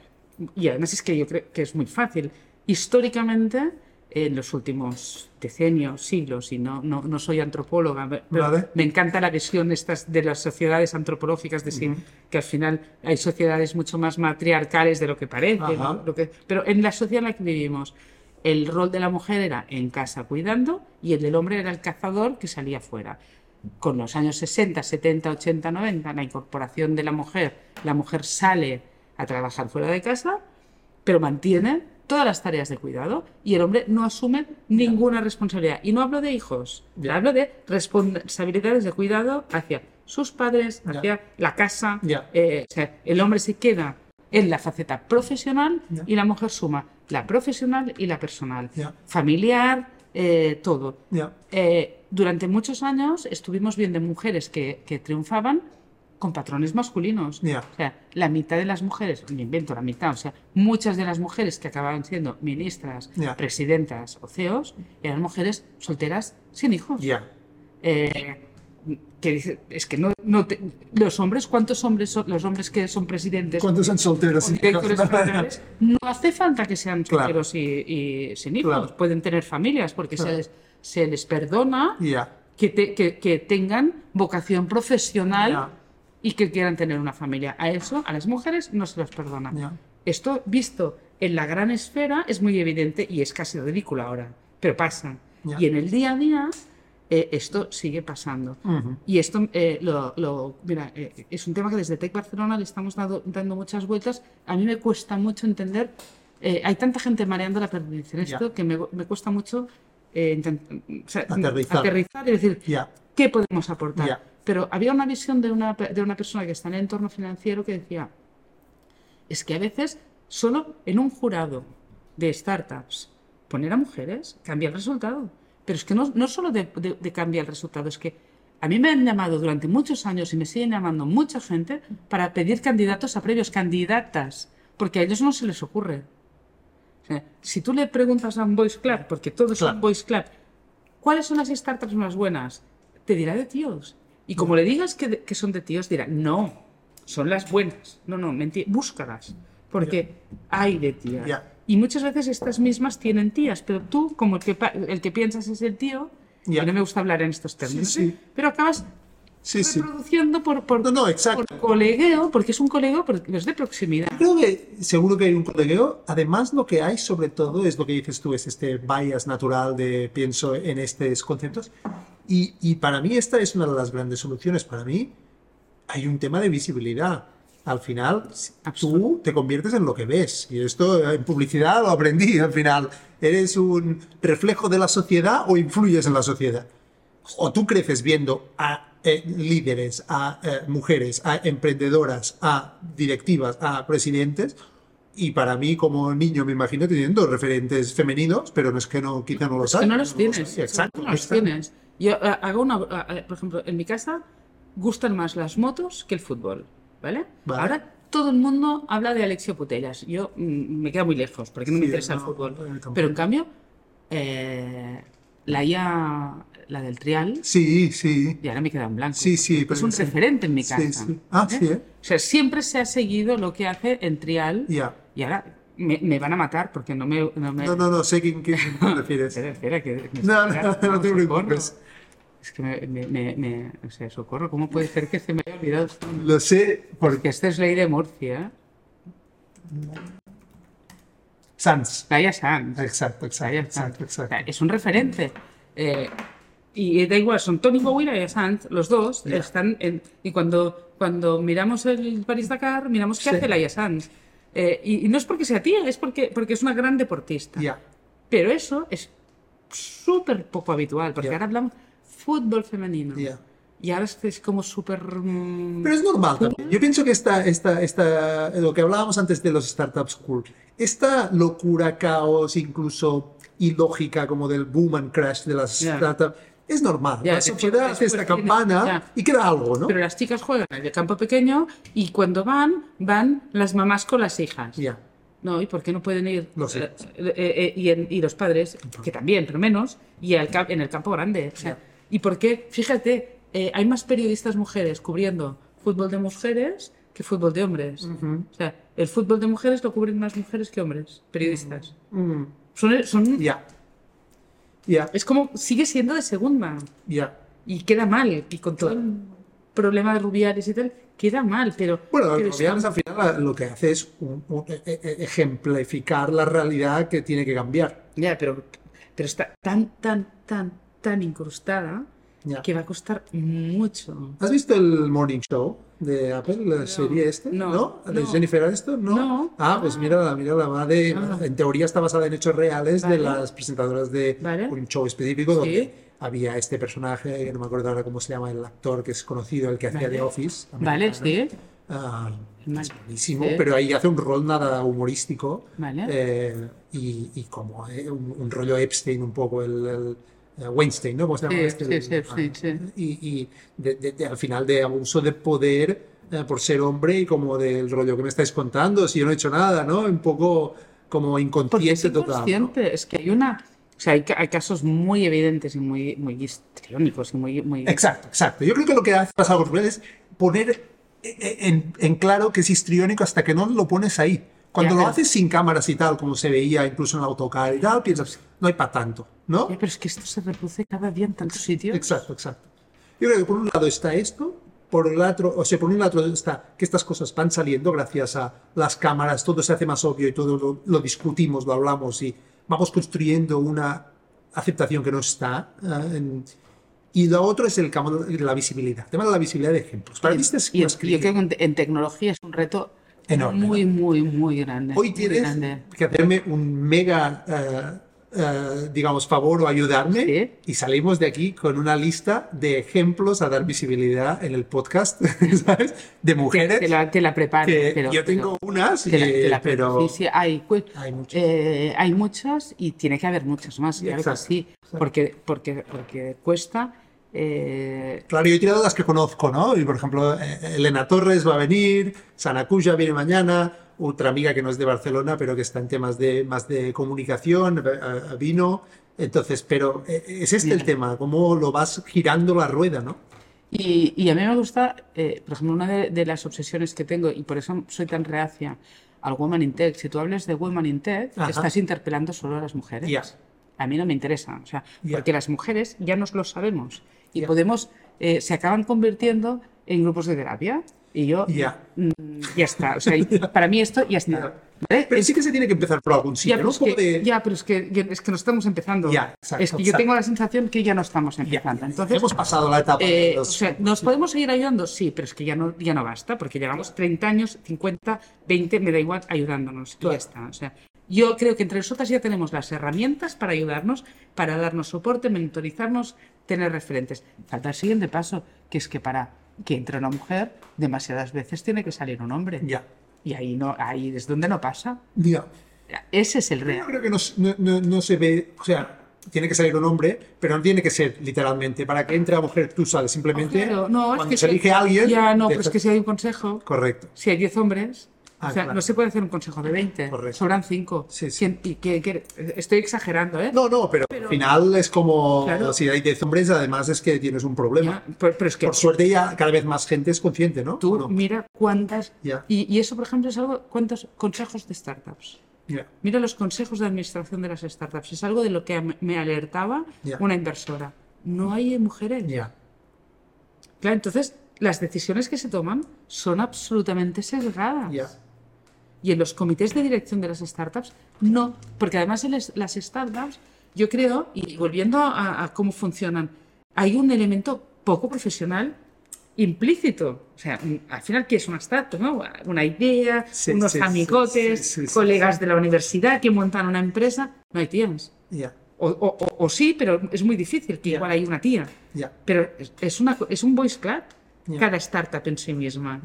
y además es que yo creo que es muy fácil. Históricamente, en los últimos decenios, siglos, y no, no, no soy antropóloga, pero Vale. me encanta la visión estas de las sociedades antropológicas de sí, que al final hay sociedades mucho más matriarcales de lo que parece. ¿no? Lo que- pero en la sociedad en la que vivimos, el rol de la mujer era en casa cuidando y el del hombre era el cazador que salía fuera. Con los años 60, 70, 80, 90, la incorporación de la mujer, la mujer sale a trabajar fuera de casa, pero mantiene todas las tareas de cuidado y el hombre no asume ninguna responsabilidad. Y no hablo de hijos, hablo de responsabilidades de cuidado hacia sus padres, Ya. hacia la casa. Eh, o sea, el hombre se queda en la faceta profesional Ya. y la mujer suma la profesional y la personal, Ya. familiar, eh, todo. Eh, durante muchos años estuvimos viendo mujeres que, que triunfaban con patrones masculinos. Ya. O sea, la mitad de las mujeres, me invento la mitad, o sea, muchas de las mujeres que acababan siendo ministras, presidentas o CEOs eran mujeres solteras sin hijos. Ya. Eh, que dice, es que no, no te- los hombres, ¿cuántos hombres son los hombres que son presidentes? ¿Cuántos son solteros? generales? No hace falta que sean Claro. solteros y, y sin hijos, Claro. pueden tener familias porque Claro. se, les, se les perdona que, te- que- que tengan vocación profesional. Y que quieran tener una familia. A eso, a las mujeres, no se les perdona. Ya. Esto, visto en la gran esfera, es muy evidente y es casi ridículo ahora, pero pasa. Ya. Y en el día a día, eh, esto sigue pasando. Ujú. Y esto, eh, lo, lo- mira, eh, es un tema que desde Tech Barcelona le estamos dando, dando muchas vueltas. A mí me cuesta mucho entender, eh, hay tanta gente mareando la perdiz en esto que me, me cuesta mucho intent- o sea, Aterrizar. aterrizar y decir, Ya. ¿qué podemos aportar? Pero había una visión de una, de una persona que está en el entorno financiero que decía, es que a veces solo en un jurado de startups poner a mujeres cambia el resultado. Pero es que no, no solo de, de, de cambia el resultado, es que a mí me han llamado durante muchos años y me siguen llamando mucha gente para pedir candidatos a previos, candidatas, porque a ellos no se les ocurre. O sea, si tú le preguntas a un Voice Club, porque todos Claro. son Voice Club, ¿cuáles son las startups más buenas? Te dirá de tíos. Y como le digas que, que son de tíos, dirá, no, son las buenas. No, no, mentira, búscalas. Porque hay de tías. Ya. Y muchas veces estas mismas tienen tías, pero tú, como el que, el que piensas es el tío, Ya. y no me gusta hablar en estos términos, Sí, sí. ¿eh? pero acabas Sí, reproduciendo por, por, No, no, exacto. por colegueo, porque es un colegueo, porque es de proximidad. Creo que seguro que hay un colegueo. Además, lo que hay sobre todo es lo que dices tú, es este bias natural de pienso en estos conceptos. Y, y para mí esta es una de las grandes soluciones. Para mí hay un tema de visibilidad. Al final, tú te conviertes en lo que ves. Y esto en publicidad lo aprendí al final. ¿Eres un reflejo de la sociedad o influyes en la sociedad? O tú creces viendo a eh, líderes, a eh, mujeres, a emprendedoras, a directivas, a presidentes. Y para mí, como niño, me imagino teniendo referentes femeninos, pero no es que no, quizá no los Es que hay. no los tienes. hay. Exacto. No los tienes. Yo eh, hago una. eh, por ejemplo, en mi casa gustan más las motos que el fútbol. ¿Vale? Vale. Ahora todo el mundo habla de Alexio Putellas. Yo mm, me queda muy lejos porque no me Sí, interesa el no, fútbol. eh. Pero en cambio, eh, la IA, la del trial, Sí, sí. y ahora me queda en blanco. Sí, sí, Es un sí. referente en mi Sí, casa. sí. Ah, ¿eh? sí, ¿eh? O sea, siempre se ha seguido lo que hace en trial. Ya. Y ahora me, me van a matar porque no me. No, me... No, no, no, sé quién, quién te refieres. Espera, espera, que. No, está- no, no te preocupes. Es que me, me, me, me- O sea, socorro, ¿cómo puede ser que se me haya olvidado? Lo sé Porque porque esta es ley de Murcia. Sans. Laia Sanz. Exacto, exacto, Laia exacto, Sanz. O exacto. sea, es un referente. Eh, y da igual, son Tony Bowie y Laia Sanz, los dos están en. Y cuando, cuando miramos el París-Dakar, miramos qué Sí. hace Laia Sanz. Eh, y, y no es porque sea tía, es porque, porque es una gran deportista. Ya. Pero eso es súper poco habitual, porque ahora hablamos fútbol femenino. Y ahora es, es como súper... mm, Pero es normal también. Yo pienso que esta, esta, esta, lo que hablábamos antes de los startups cool, esta locura, caos, incluso ilógica como del boom and crash de las Ya. startups, es normal. Ya, la sociedad hace esta campana y queda algo, ¿no? Pero las chicas juegan en el campo pequeño y cuando van, van las mamás con las hijas. Ya. No, ¿y por qué no pueden ir? Lo sé. Eh, eh, eh, y, en- y los padres, que también, pero menos, y en el campo grande. O sea. ¿Y por qué? Fíjate, eh, hay más periodistas mujeres cubriendo fútbol de mujeres que fútbol de hombres. O sea, el fútbol de mujeres lo cubren más mujeres que hombres, periodistas. Mm, Son, son, Ya. Ya. Es como, sigue siendo de segunda. Ya. Y queda mal. Y con todo el problema de Rubiales y tal, queda mal. Pero, Bueno, pero Rubiales está- al final la- lo que hace es un- un- e- e- ejemplificar la realidad que tiene que cambiar. Ya, pero, pero está tan, tan, tan, tan incrustada Ya. que va a costar mucho. ¿Has visto el Morning Show de Apple, la serie este? no, ¿De no. Jennifer Aniston? No. No. Ah, pues mírala, mírala, va de, Ah. en teoría está basada en hechos reales de Vale. las presentadoras de Vale. un show específico donde Sí. había este personaje, que no me acuerdo ahora cómo se llama el actor que es conocido, el que hacía. The Office. Vale, sí. Ah, es buenísimo, Sí. pero ahí hace un rol nada humorístico Vale. eh, y, y como eh, un, un rollo Epstein, un poco el, el, eh, Weinstein, ¿no? ¿Cómo se llama Sí, este? sí, sí, sí, sí. Y, y de- de- de- al final de abuso de poder eh, por ser hombre y como del rollo que me estáis contando, si yo no he hecho nada, ¿no? Un poco como inconsciente total. ¿no? inconsciente. Es que hay una... O sea, hay, hay casos muy evidentes y muy, muy histriónicos y muy... muy Exacto, exacto. Yo creo que lo que hace pasado con es poner eh, en, en claro que es histriónico hasta que no lo pones ahí. Cuando Ya, lo haces sin cámaras y tal, como se veía incluso en el autocar y tal, piensas, no hay para tanto, ¿no? Ya, pero es que esto se reproduce cada día en tantos sitios. Exacto, exacto. Yo creo que por un lado está esto, por el otro, o sea, por un lado está que estas cosas van saliendo gracias a las cámaras, todo se hace más obvio y todo lo, lo discutimos, lo hablamos y vamos construyendo una aceptación que no está. eh, en- y lo otro es el de la visibilidad, el tema de la visibilidad de ejemplos. Para mí este es Y yo creo que en, en tecnología es un reto Enorme, muy, muy, muy grande. Hoy muy tienes grande. que hacerme un mega, eh, eh, digamos, favor o ayudarme Sí. y salimos de aquí con una lista de ejemplos a dar visibilidad en el podcast, ¿sabes? De Te, mujeres. te la, te la preparo. que pero- yo tengo unas, pero- te la- eh, te la pero. Sí, sí, hay, cu- hay muchas. eh, hay muchas y tiene que haber muchas más. Claro que Exacto, sí, exacto. porque, porque, porque cuesta. eh, Claro, yo he tirado las que conozco, ¿no? Y por ejemplo, eh, Elena Torres va a venir, Sanacuya viene mañana, otra amiga que no es de Barcelona, pero que está en temas de más de comunicación, eh, eh, vino. Entonces, pero eh, es este el tema, cómo lo vas girando la rueda, ¿no? Y, y a mí me gusta, eh, por ejemplo, una de, de las obsesiones que tengo, y por eso soy tan reacia al Woman in Tech, si tú hablas de Woman in Tech, Ajá. estás interpelando solo a las mujeres. Ya. A mí no me interesa, o sea, Ya. porque las mujeres ya nos lo sabemos y Ya. podemos, eh, se acaban convirtiendo en grupos de terapia. Y yo, Ya. mm, ya está, o sea, y para mí esto ya está. ¿vale? Pero sí que se tiene que empezar por algún sitio, Ya, pero ¿no? es que, de- ya, pero es que, ya- es que no estamos empezando. Ya, exacto, es que yo exacto. tengo la sensación que ya no estamos Ya. empezando. Entonces, Hemos pasado la etapa. eh, de o los- sea, ¿nos podemos seguir ayudando? Sí, pero es que ya no, ya no basta, porque llevamos 30 años, 50, 20, me da igual, ayudándonos. y Claro. Ya está. O sea, Yo creo que entre nosotras ya tenemos las herramientas para ayudarnos, para darnos soporte, mentorizarnos, tener referentes. Falta el siguiente paso, que es que para que entre una mujer, demasiadas veces tiene que salir un hombre. Ya. Y ahí no, ahí es donde no pasa. Ya. Ese es el Yo real. creo que no, no- se ve, o sea, tiene que salir un hombre, pero no tiene que ser literalmente. Para que entre la mujer, tú sales simplemente. Claro, no, es cuando que se si- elige a alguien. Ya, no, pero es que si hay un consejo, Correcto. si hay 10 hombres, Ah, o sea, claro. no se puede hacer un consejo de 20, Correcto. sobran 5. Sí, sí. Y que, que- estoy exagerando, ¿eh? No, no, pero, al final es como Claro. si hay 10 hombres, además es que tienes un problema. Ya, pero, pero es que Por suerte ya cada vez más gente es consciente, ¿no? tú ¿O no? mira cuántas... Y, y eso, por ejemplo, es algo... ¿Cuántos consejos de startups? Mira los consejos de administración de las startups. Es algo de lo que me- alertaba una inversora. No hay mujeres. Ya. Claro, entonces las decisiones que se toman son absolutamente sesgadas. Y en los comités de dirección de las startups, no. Porque además en las- las startups, yo creo, y volviendo a, a cómo funcionan, hay un elemento poco profesional implícito. O sea, al final, ¿qué es una startup? no? Una idea, Sí, unos sí, amigotes, sí, colegas de la universidad que montan una empresa. No hay tías. Ya. O, o- o- sí, pero es muy difícil, que Ya. igual hay una tía. Ya. Pero es, una, es un voice club, cada startup en sí misma.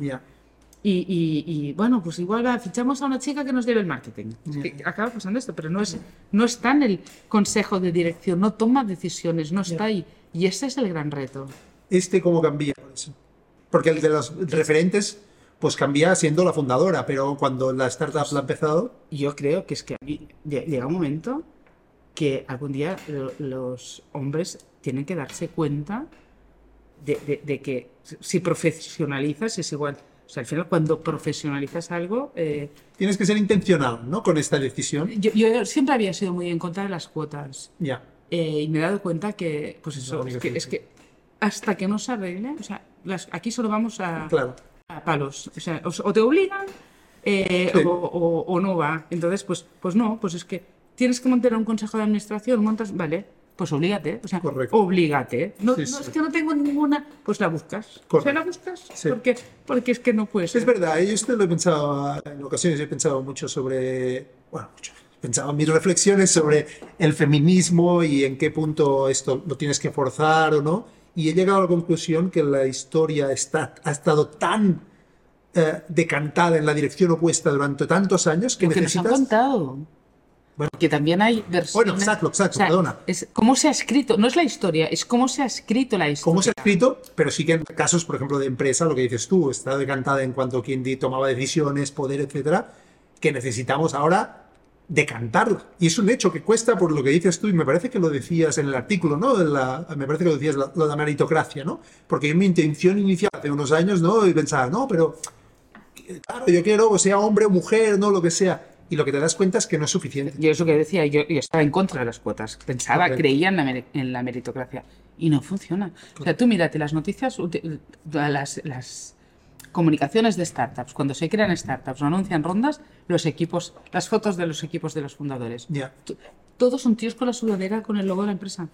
Y, y- y, bueno, pues igual va, fichamos a una chica que nos lleve el marketing. Es Ya. que acaba pasando esto, pero no, es, no está en el consejo de dirección, no toma decisiones, no está ahí. Y ese es el gran reto. ¿Este cómo cambia? Porque el de los referentes, pues cambia siendo la fundadora, pero cuando la startup la ha empezado, Yo creo que es que a mí lle- llega un momento que algún día lo- los hombres tienen que darse cuenta de, de- de que si profesionalizas es igual. O sea, al final cuando profesionalizas algo, eh, tienes que ser intencional, ¿no? Con esta decisión. yo, yo siempre había sido muy en contra de las cuotas. Ya. Eh, y me he dado cuenta que, pues eso, es que, es que hasta que no se arregle, o sea, las- aquí solo vamos a, Claro. a palos. O sea, o, o te obligan eh, Sí. o, o- o no va. Entonces, pues, pues no, pues es que tienes que montar un consejo de administración, montas, vale, pues oblígate. O sea, Correcto. oblígate. No, Sí, no sí. es que no tengo ninguna, pues la buscas. Correcto. la buscas Sí. porque, porque es que no puedes. Es verdad, yo esto lo he pensado en ocasiones, he pensado mucho sobre, bueno, mucho, he pensado mis reflexiones sobre el feminismo y en qué punto esto lo tienes que forzar o no, y he llegado a la conclusión que la historia está, ha estado tan eh, decantada en la dirección opuesta durante tantos años que Lo que nos han necesitas... contado. Bueno. que también hay versiones. Bueno, exacto, exacto, perdona. Es cómo se ha escrito, no es la historia, es cómo se ha escrito la historia. ¿Cómo se ha escrito? Pero sí que en casos, por ejemplo, de empresa, lo que dices tú, está decantada en cuanto a quién tomaba decisiones, poder, etcétera, que necesitamos ahora decantarla. Y es un hecho que cuesta por lo que dices tú, y me parece que lo decías en el artículo, ¿no? La- me parece que lo decías, lo de la meritocracia, ¿no? Porque yo mi intención inicial hace unos años, ¿no? Y pensaba, no, pero claro, yo quiero que sea hombre o mujer, ¿no? Lo que sea. Y lo que te das cuenta es que no es suficiente. Yo eso que decía, yo, yo estaba en contra de las cuotas. Pensaba, Correcto. creía en la, meri- en la meritocracia. Y no funciona. O sea, tú mírate las noticias, las, las comunicaciones de startups. Cuando se crean startups o anuncian rondas, los equipos, las fotos de los equipos de los fundadores. Todos son tíos con la sudadera con el logo de la empresa.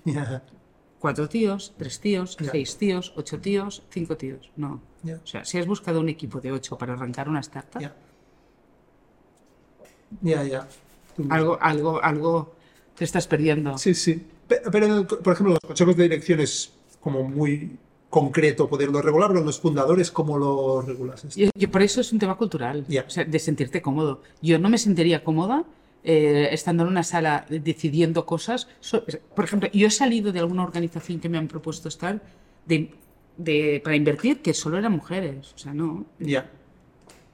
Cuatro tíos, tres tíos, seis tíos, ocho tíos, cinco tíos. No. O sea, si has buscado un equipo de ocho para arrancar una startup, Ya. Ya, algo, algo, algo te estás perdiendo. Sí, sí. Pe- Pero, por ejemplo, los consejos de dirección es como muy concreto poderlo regular, pero los fundadores, ¿cómo lo regulas? Yo, yo por eso es un tema cultural, Ya. o sea, de sentirte cómodo. Yo no me sentiría cómoda eh, estando en una sala decidiendo cosas. So- por ejemplo, yo he salido de alguna organización que me han propuesto estar de, de- para invertir que solo eran mujeres. O sea, no. Ya.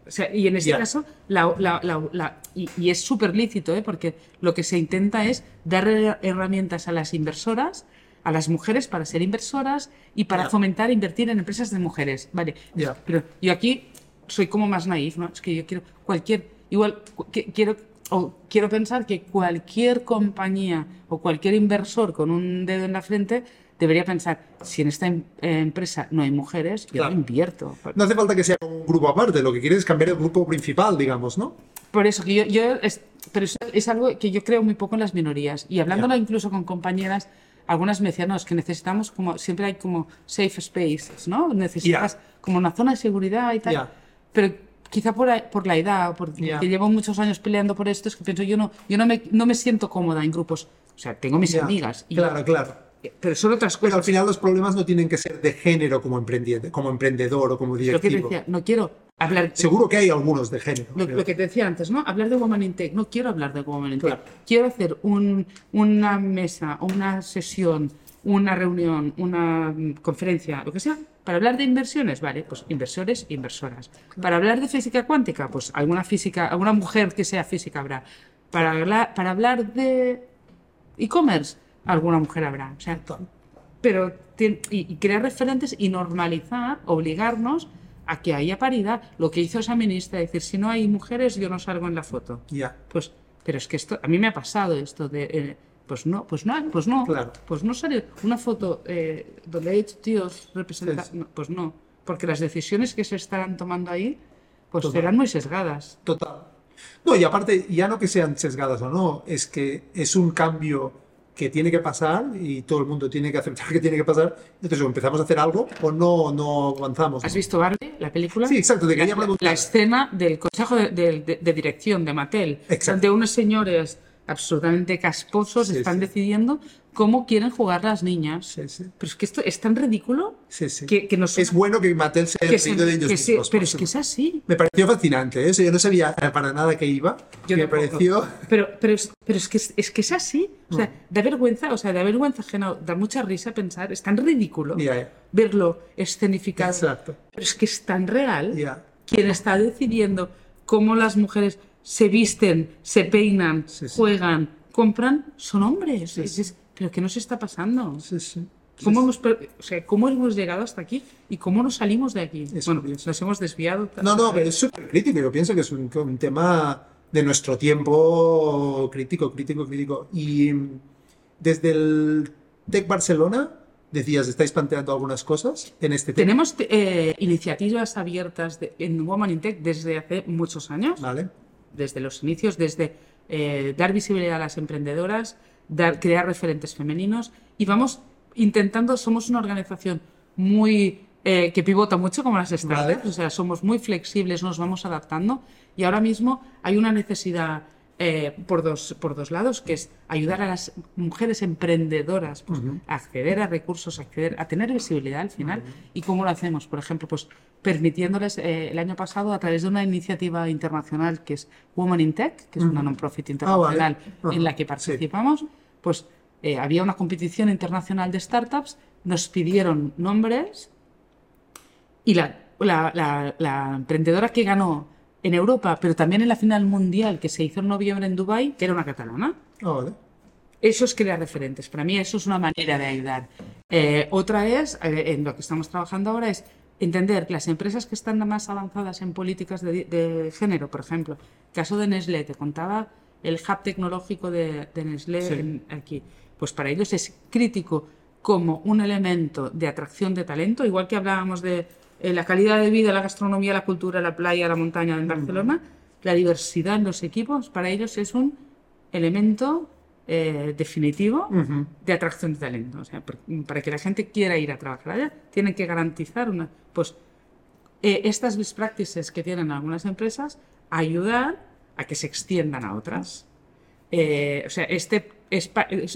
O sea, y en este Ya. caso, la, la- la- y, y es súper lícito, ¿eh? porque lo que se intenta es dar her- herramientas a las inversoras, a las mujeres para ser inversoras y para Ya. fomentar invertir en empresas de mujeres. Vale. Ya. Pero yo aquí soy como más naif, ¿no? Es que yo quiero cualquier, igual que- quiero, o quiero pensar que cualquier compañía o cualquier inversor con un dedo en la frente debería pensar, si en esta em- empresa no hay mujeres, yo Claro. no invierto. No hace falta que sea un grupo aparte, lo que quieres es cambiar el grupo principal, digamos, ¿no? Por eso que yo, yo es, pero es, es algo que yo creo muy poco en las minorías. Y hablándolo incluso con compañeras, algunas me decían, no, es que necesitamos como, siempre hay como safe spaces, ¿no? Necesitas Ya. como una zona de seguridad y tal. Ya. Pero quizá por, por la edad, porque llevo muchos años peleando por esto, es que pienso, yo no, yo no me, no me siento cómoda en grupos. O sea, tengo mis amigas, y- Claro, claro. Pero son otras Pero al cosas. final los problemas no tienen que ser de género como emprendedor, como emprendedor o como Lo que te directivo. decía, no quiero hablar. Seguro que hay algunos de género. Lo, que te decía antes, ¿no? Hablar de Woman in Tech. No quiero hablar de Woman in Claro. Tech. Quiero hacer un- una mesa, una sesión, una reunión, una mm, conferencia, lo que sea, para hablar de inversiones, vale, pues inversores, inversoras. Para hablar de física cuántica, pues alguna física, alguna mujer que sea física habrá. Para hablar de e-commerce, alguna mujer habrá. O sea, pero y, y crear referentes y normalizar, obligarnos a que haya paridad. Lo que hizo esa ministra, decir, si no hay mujeres, yo no salgo en la foto. Ya. Pues, pero es que esto, a mí me ha pasado esto de, eh, pues no, pues no, pues no, Claro. pues no sale una foto eh, donde hay tíos representados, Sí, sí. pues no, porque las decisiones que se estarán tomando ahí, pues Total. serán muy sesgadas. Total. No, y aparte, ya no que sean sesgadas o no, es que es un cambio que tiene que pasar y todo el mundo tiene que aceptar que tiene que pasar. Entonces, o empezamos a hacer algo o no, no avanzamos. ¿Has visto Barbie, la película? Sí, exacto, te quería la, preguntar. la escena del consejo de, de- de- de dirección de Mattel, Exacto. donde unos señores absolutamente casposos Sí, están sí. decidiendo cómo quieren jugar las niñas. Sí, sí. Pero es que esto es tan ridículo Sí, que, que nos... Es bueno que Mattel se haya reído de ellos que se- mismos. pero es que es así. Me pareció fascinante, ¿eh? O sea, yo no sabía para nada que iba. Yo me tampoco. pareció... Pero, pero, es, pero es, que es, es que es así. O sea, da vergüenza, o sea, da vergüenza ajena, da mucha risa pensar, es tan ridículo verlo escenificado. Exacto. Pero es que es tan real. Ya. Quien está decidiendo cómo las mujeres se visten, se peinan, juegan, compran, son hombres. Es- es- pero ¿qué nos está pasando? Sí, sí. ¿Cómo hemos, per- o sea, ¿Cómo hemos llegado hasta aquí? ¿Y cómo nos salimos de aquí? Es bueno, curioso. nos hemos desviado. No, no, pero es súper crítico. Yo pienso que es un, un tema de nuestro tiempo crítico, crítico, crítico. Y desde el Tech Barcelona, decías, estáis planteando algunas cosas en este tema. Tenemos eh, iniciativas abiertas de- en Woman in Tech desde hace muchos años. Vale. desde los inicios, desde eh, dar visibilidad a las emprendedoras, dar, crear referentes femeninos y vamos intentando, somos una organización muy eh, que pivota mucho como las startups, Vale. o sea, somos muy flexibles, nos vamos adaptando y ahora mismo hay una necesidad eh, por, dos, por dos lados, que es ayudar a las mujeres emprendedoras pues, a acceder a recursos, a, acceder, a tener visibilidad al final. ¿Y cómo lo hacemos? Por ejemplo, pues permitiéndoles eh, el año pasado a través de una iniciativa internacional que es Women in Tech, que es una non-profit internacional Ajá. en la que Sí. participamos, pues eh, había una competición internacional de startups, nos pidieron nombres y la, la- la- la emprendedora que ganó en Europa, pero también en la final mundial que se hizo en noviembre en Dubái, era una catalana. Vale. Eso es crear referentes. Para mí eso es una manera de ayudar. Eh, otra es, eh, en lo que estamos trabajando ahora, es entender que las empresas que están más avanzadas en políticas de, de género, por ejemplo, caso de Nestlé, te contaba el hub tecnológico de, de Nestlé Sí. en- aquí, pues para ellos es crítico como un elemento de atracción de talento, igual que hablábamos de eh, la calidad de vida, la gastronomía, la cultura, la playa, la montaña en Barcelona, la diversidad en los equipos, para ellos es un elemento eh, definitivo de atracción de talento. O sea, para que la gente quiera ir a trabajar allá, tienen que garantizar una, pues, eh, estas best practices que tienen algunas empresas, ayudar a que se extiendan a otras. Eh, o sea, este es,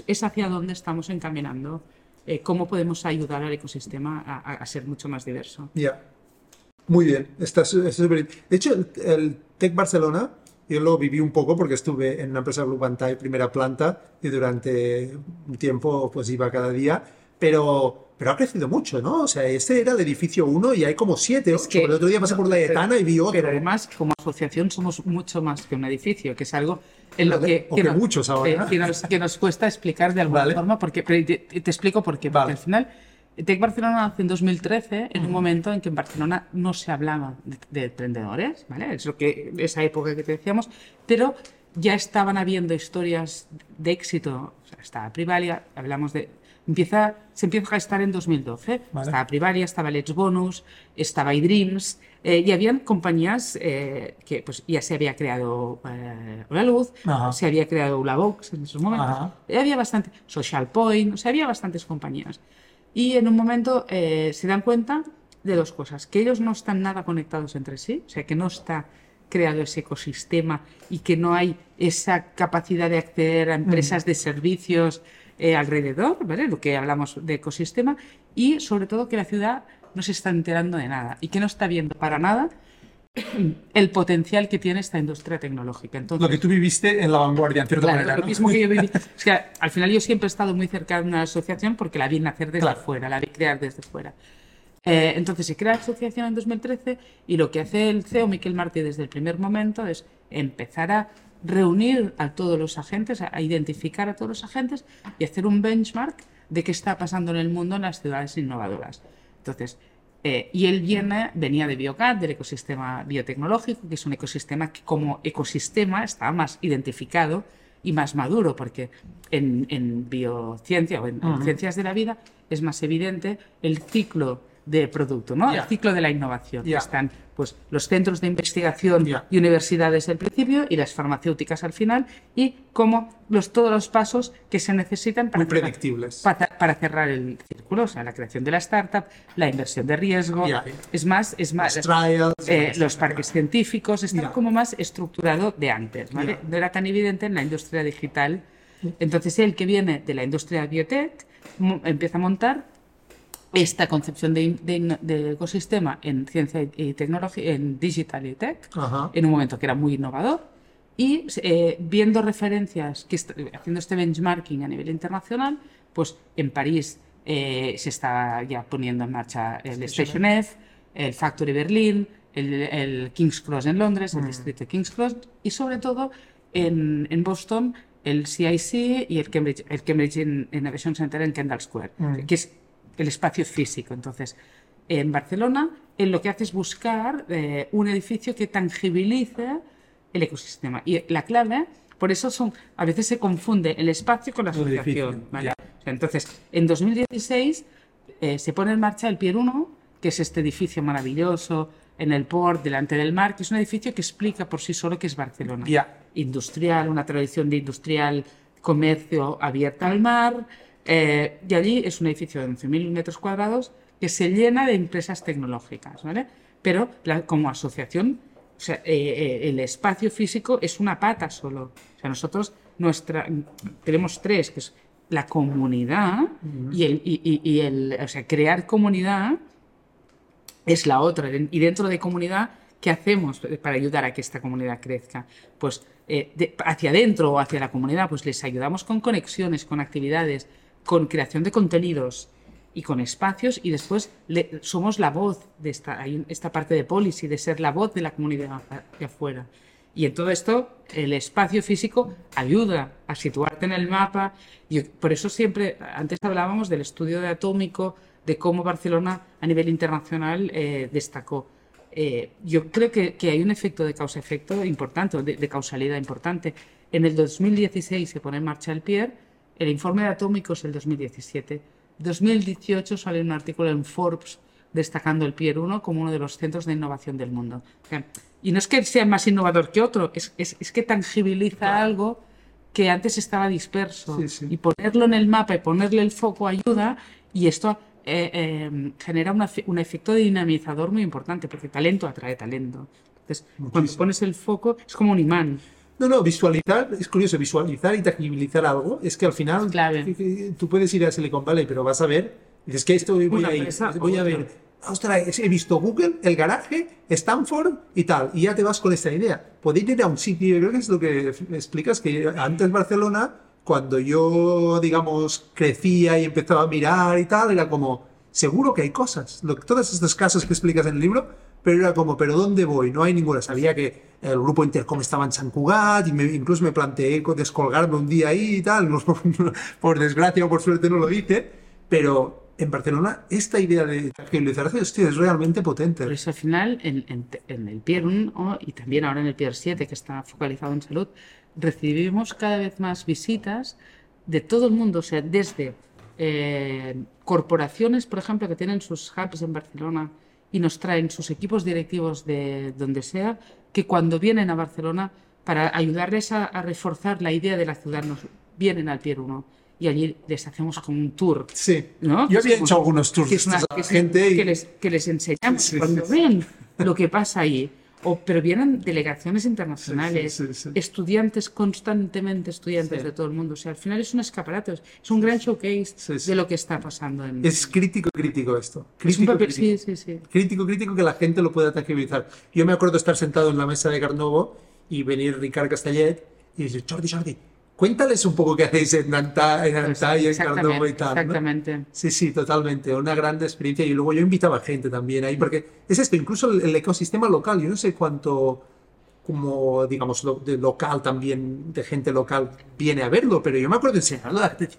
es- hacia donde estamos encaminando, eh, cómo podemos ayudar al ecosistema a, a- a ser mucho más diverso. Ya. Muy bien. Está súper. De hecho, el, el Tech Barcelona, yo lo viví un poco porque estuve en una empresa Blue Bantai primera planta y durante un tiempo pues iba cada día, pero, pero ha crecido mucho, ¿no? O sea, este era el edificio 1 y hay como 7, Es 8. que- el otro día pasé por la Etana y vi otro. Pero además, como asociación, somos mucho más que un edificio, que es algo en lo que, que muchos ahora. que, nos, que nos cuesta explicar de alguna Vale. forma, porque, te, te explico por qué. Porque Vale. al final, Tech Barcelona nace en 2013, en un momento en que en Barcelona no se hablaba de, de emprendedores, ¿vale? Es lo que, esa época que te decíamos, pero ya estaban habiendo historias de éxito. O sea, estaba Privalia, hablamos de. Empieza, se empieza a gestar en 2012. Vale. Estaba Privalia, estaba Let's Bonus, estaba iDreams, eh, y habían compañías eh, que pues, ya se había creado eh, La Luz, Ajá. se había creado Ulabox en esos momentos. Había bastante, Social Point, o sea, había bastantes compañías. Y en un momento eh, se dan cuenta de dos cosas, que ellos no están nada conectados entre sí, o sea, que no está creado ese ecosistema y que no hay esa capacidad de acceder a empresas de servicios eh, alrededor, ¿vale? Lo que hablamos de ecosistema, y sobre todo que la ciudad no se está enterando de nada y que no está viendo para nada el potencial que tiene esta industria tecnológica. Entonces, lo que tú viviste en la vanguardia, en cierta claro, manera. Lo ¿no? mismo que yo viví. O sea, al final yo siempre he estado muy cerca de una asociación porque la vi nacer desde Claro. fuera, la vi crear desde fuera. Eh, entonces se crea la asociación en 2013 y lo que hace el CEO Miquel Martí desde el primer momento es empezar a reunir a todos los agentes, a identificar a todos los agentes y hacer un benchmark de qué está pasando en el mundo en las ciudades innovadoras. Entonces, eh, y él viene, venía de Biocat, del ecosistema biotecnológico, que es un ecosistema que como ecosistema está más identificado y más maduro, porque en, en biociencia o en, en ciencias de la vida es más evidente el ciclo de producto, ¿no? Ya. El ciclo de la innovación. Ya. Están pues, los centros de investigación y universidades al principio y las farmacéuticas al final y como los, todos los pasos que se necesitan para Muy cerrar- predictibles. para, para cerrar el círculo, o sea, la creación de la startup, la inversión de riesgo, es más, es más, Los trials, eh, los parques científicos, está como más estructurado de antes, ¿vale? No era tan evidente en la industria digital. Entonces él que viene de la industria biotech empieza a montar esta concepción de, ecosistema en ciencia y- tecnología, en digital y tech, Ajá. en un momento que era muy innovador. Y eh, viendo referencias, que haciendo este benchmarking a nivel internacional, pues en París eh, se está ya poniendo en marcha el Station F, el Factory Berlín, el, el King's Cross en Londres, el distrito de King's Cross y sobre todo en, en Boston el CIC y el Cambridge, el Cambridge In- Innovation Center en Kendall Square, que es el espacio físico. Entonces, en Barcelona, él lo que hace es buscar eh, un edificio que tangibilice el ecosistema. Y la clave, por eso son, a veces se confunde el espacio con la asociación. ¿vale? ya. O sea, entonces, en 2016 eh, se pone en marcha el Pier 1, que es este edificio maravilloso en el port, delante del mar, que es un edificio que explica por sí solo que es Barcelona. Industrial, una tradición de industrial, comercio abierta al mar. Eh, y allí es un edificio de 11.000 metros cuadrados que se llena de empresas tecnológicas, ¿vale? Pero la- como asociación, o sea, eh, eh, el espacio físico es una pata solo. O sea, nosotros nuestra, tenemos tres, que es la comunidad y, el, y, y- y el, o sea, crear comunidad es la otra. Y dentro de comunidad, ¿qué hacemos para ayudar a que esta comunidad crezca? Pues eh, de- hacia adentro o hacia la comunidad, pues les ayudamos con conexiones, con actividades, con creación de contenidos y con espacios y después le- somos la voz de esta, hay esta parte de policy, de ser la voz de la comunidad de afuera. Y en todo esto, el espacio físico ayuda a situarte en el mapa. Y por eso siempre, antes hablábamos del estudio de atómico, de cómo Barcelona a nivel internacional eh, destacó. Eh, yo creo que, que hay un efecto de causa-efecto importante, de, de causalidad importante. En el 2016 se pone en marcha el PIER, el informe de atómicos el 2017. 2018 sale un artículo en Forbes destacando el Pier 1 como uno de los centros de innovación del mundo. Y no es que sea más innovador que otro, es, es- es que tangibiliza algo que antes estaba disperso. Sí, sí. Y ponerlo en el mapa y ponerle el foco ayuda y esto eh, eh, genera una un efecto dinamizador muy importante porque talento atrae talento. Entonces, cuando Muchísimo. pones el foco es como un imán. No, no, visualizar, es curioso, visualizar y tangibilizar algo, es que al final que- que tú puedes ir a Silicon Valley, pero vas a ver, dices que esto voy Una a ir, empresa voy a ver, ostras, he visto Google, el garaje, Stanford y tal, y ya te vas con esta idea. Poder ir a un sitio, yo creo que es lo que explicas, que antes Barcelona, cuando yo, digamos, crecía y empezaba a mirar y tal, era como, seguro que hay cosas. Lo, todos estos casos que explicas en el libro, pero era como, ¿pero dónde voy? No hay ninguna. Sabía que el grupo Intercom estaba en San Cugat y me- incluso me planteé co- descolgarme un día ahí y tal. No, por, desgracia o por suerte no lo hice, pero en Barcelona esta idea de tangibilizarse hostia, es realmente potente. Por eso al final, en, en- en el Pier 1 y también ahora en el Pier 7, que está focalizado en salud, recibimos cada vez más visitas de todo el mundo, o sea, desde eh, corporaciones, por ejemplo, que tienen sus hubs en Barcelona y nos traen sus equipos directivos de donde sea, que cuando vienen a Barcelona, para ayudarles a, a reforzar la idea de la ciudad, nos vienen al Pier 1 y allí les hacemos como un tour. Sí. ¿no? Yo había hecho algunos tours que es una- que es- gente y- que, les, que les enseñamos Sí, sí, cuando sí. ven lo que pasa allí. O, pero vienen delegaciones internacionales, Sí, sí, sí, estudiantes constantemente, estudiantes de todo el mundo. O sea, al final es un escaparate, es un gran showcase de lo que está pasando en. Es crítico, crítico esto. es un Crítico, papel, crítico. sí, sí, sí. crítico, crítico que la gente lo pueda tangibilizar. Yo me acuerdo estar sentado en la mesa de Carnovo y venir Ricard Castellet y decir, Jordi, Jordi, cuéntales un poco qué hacéis en Antá, en Antá y en Carnovo y tal. ¿no? exactamente. Sí, sí, totalmente. Una gran experiencia. Y luego yo invitaba gente también ahí, porque es esto, incluso el, el ecosistema local. Yo no sé cuánto, como digamos, lo- de local también, de gente local viene a verlo, pero yo me acuerdo enseñarlo a la gente.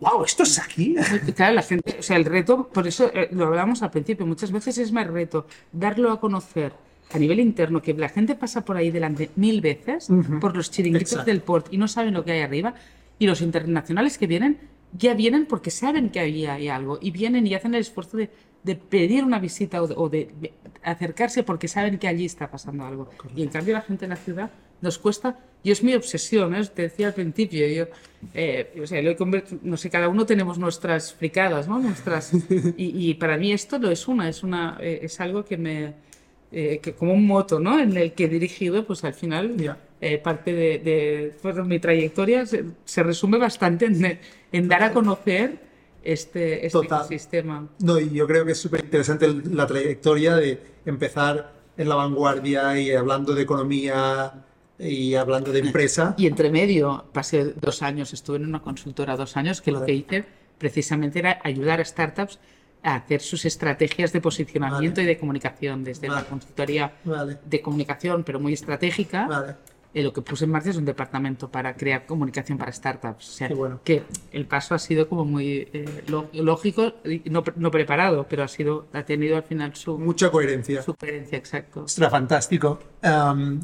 ¡Wow! ¿Esto es aquí? Claro, la gente, o sea, el reto, por eso eh, lo hablamos al principio, muchas veces es más reto darlo a conocer a nivel interno, que la gente pasa por ahí delante mil veces por los chiringuitos Exacto. del port y no saben lo que hay arriba, y los internacionales que vienen, ya vienen porque saben que ahí hay algo, y vienen y hacen el esfuerzo de, de pedir una visita o de, o de acercarse porque saben que allí está pasando algo. Y en cambio la gente en la ciudad nos cuesta, y es mi obsesión, ¿eh? te decía al principio, yo, eh, o sea, lo he convertido- no sé, cada uno tenemos nuestras fricadas, ¿no? Nuestras, y, y para mí esto lo es una, es una, eh, es algo que me, eh, que como un moto, ¿no? En el que he dirigido, pues al final, Ya. eh, parte de, de pues, mi trayectoria se, se resume bastante en, en dar a conocer este, este ecosistema. No, y yo creo que es súper interesante la trayectoria de empezar en la vanguardia y hablando de economía y hablando de empresa. Y entre medio pasé dos años, estuve en una consultora dos años, que lo que hice precisamente era ayudar a startups a hacer sus estrategias de posicionamiento Vale. y de comunicación, desde la consultoría Vale, de comunicación, pero muy estratégica. Eh, lo que puse en marcha es un departamento para crear comunicación para startups. O sea, bueno. que el paso ha sido como muy eh, lógico no, no preparado, pero ha sido ha tenido al final su, Mucha coherencia. su coherencia, exacto. Ostras, fantástico. Am,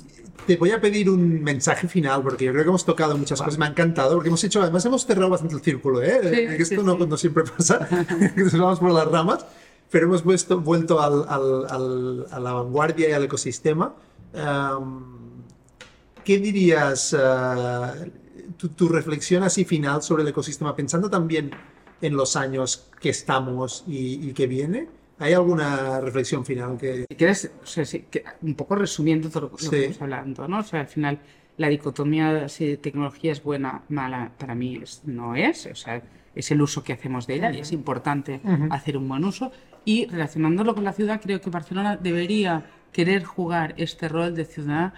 te voy a pedir un mensaje final, porque yo creo que hemos tocado muchas cosas. Me ha encantado, porque hemos hecho, además hemos cerrado bastante el círculo, ¿eh? Sí, Que Esto sí, no, sí. no siempre pasa, que nos vamos por las ramas, pero hemos vuesto- vuelto al- al- al- a la vanguardia y al ecosistema. Am, ¿Qué dirías, ah, tu, tu reflexión así final sobre el ecosistema, pensando también en los años que estamos y, y que viene? ¿Hay alguna reflexión final que... Si quieres, o sea, sí, que- un poco resumiendo todo lo que Sí. estamos hablando, ¿no? O sea, al final la dicotomía si tecnología es buena, mala, para mí es- no es, o sea, es el uso que hacemos de ella y es importante hacer un buen uso. Y relacionándolo con la ciudad, creo que Barcelona debería querer jugar este rol de ciudad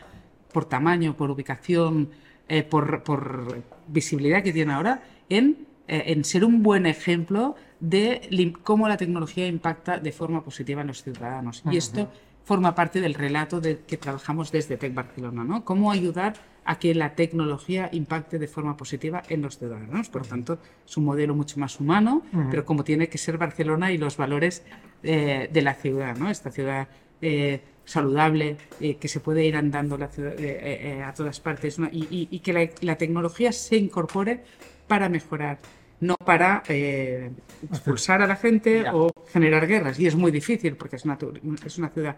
por tamaño, por ubicación, eh, por, por visibilidad que tiene ahora, en, eh, en ser un buen ejemplo de cómo la tecnología impacta de forma positiva en los ciudadanos. Y esto forma parte del relato de que trabajamos desde Tech Barcelona, ¿no? Cómo ayudar a que la tecnología impacte de forma positiva en los ciudadanos. Por tanto, es un modelo mucho más humano, pero como tiene que ser Barcelona y los valores eh, de la ciudad, ¿no? Esta ciudad eh, saludable, eh, que se puede ir andando la ciudad- eh, eh, eh, a todas partes ¿no? y, y- y que la, la tecnología se incorpore para mejorar, no para eh, expulsar a la gente Ya. o generar guerras. Y es muy difícil porque es una, es una ciudad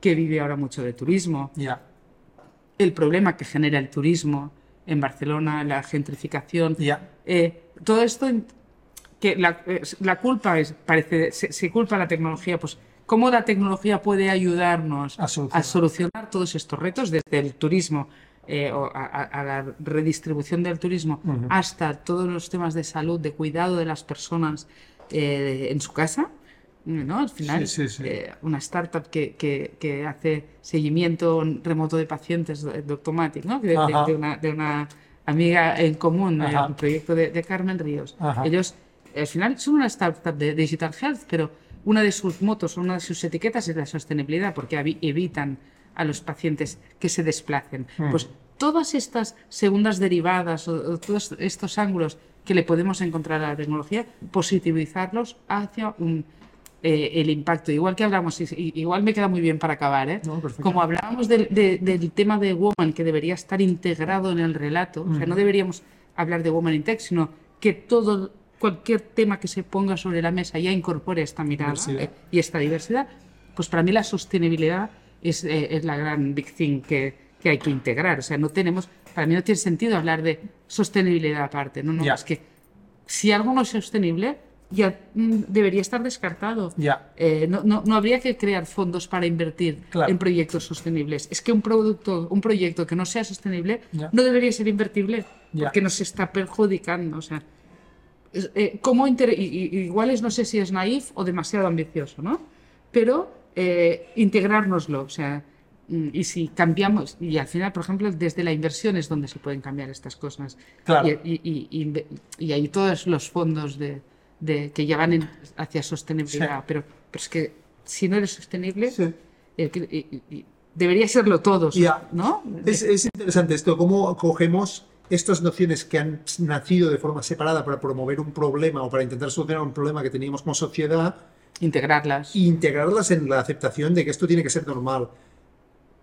que vive ahora mucho de turismo. Ya, El problema que genera el turismo en Barcelona, la gentrificación, ya. eh, todo esto que la, la culpa es parece se, se culpa a la tecnología pues cómo la tecnología puede ayudarnos A solucionar. solucionar todos estos retos desde el turismo eh, o a, a- a la redistribución del turismo hasta todos los temas de salud de cuidado de las personas eh, en su casa ¿no? Al final, Sí, sí, sí. eh, una startup que, que, que hace seguimiento remoto de pacientes, de Doctomatic, ¿no? De, de- de una, de una amiga en común, eh, un proyecto de, de Carmen Ríos. Ajá. Ellos, al final, son una startup de Digital Health, pero una de sus motos, una de sus etiquetas es la sostenibilidad, porque evitan a los pacientes que se desplacen. Hmm. Pues todas estas segundas derivadas o, o todos estos ángulos que le podemos encontrar a la tecnología, positivizarlos hacia un, eh, el impacto. Igual que hablamos, igual me queda muy bien para acabar, ¿eh? No, como hablábamos del, de- del tema de Woman, que debería estar integrado en el relato, o sea, no deberíamos hablar de Woman in Tech, sino que todo, cualquier tema que se ponga sobre la mesa ya incorpore esta mirada eh, y esta diversidad, pues para mí la sostenibilidad es, eh, es la gran big thing que, que hay que integrar. O sea, no tenemos, para mí no tiene sentido hablar de sostenibilidad aparte, no, no, es que si algo no es sostenible, ya mm, debería estar descartado. Ya. Eh, no, no, no habría que crear fondos para invertir Claro. en proyectos sostenibles. Es que un producto, un proyecto que no sea sostenible Ya. no debería ser invertible Ya. porque nos está perjudicando. O sea, eh, ¿cómo inter- igual es, no sé si es naif o demasiado ambicioso, ¿no? Pero eh, integrárnoslo, o sea, y si cambiamos, y al final, por ejemplo, desde la inversión es donde se pueden cambiar estas cosas. Claro. Y, y, y- y hay todos los fondos de, de- que ya van en- hacia sostenibilidad, Sí. pero, pero es que si no eres sostenible, Sí. y debería serlo todos, Ya. ¿no? Es, es interesante esto, cómo cogemos estas nociones que han nacido de forma separada para promover un problema o para intentar solucionar un problema que teníamos como sociedad Integrarlas. e integrarlas en la aceptación de que esto tiene que ser normal.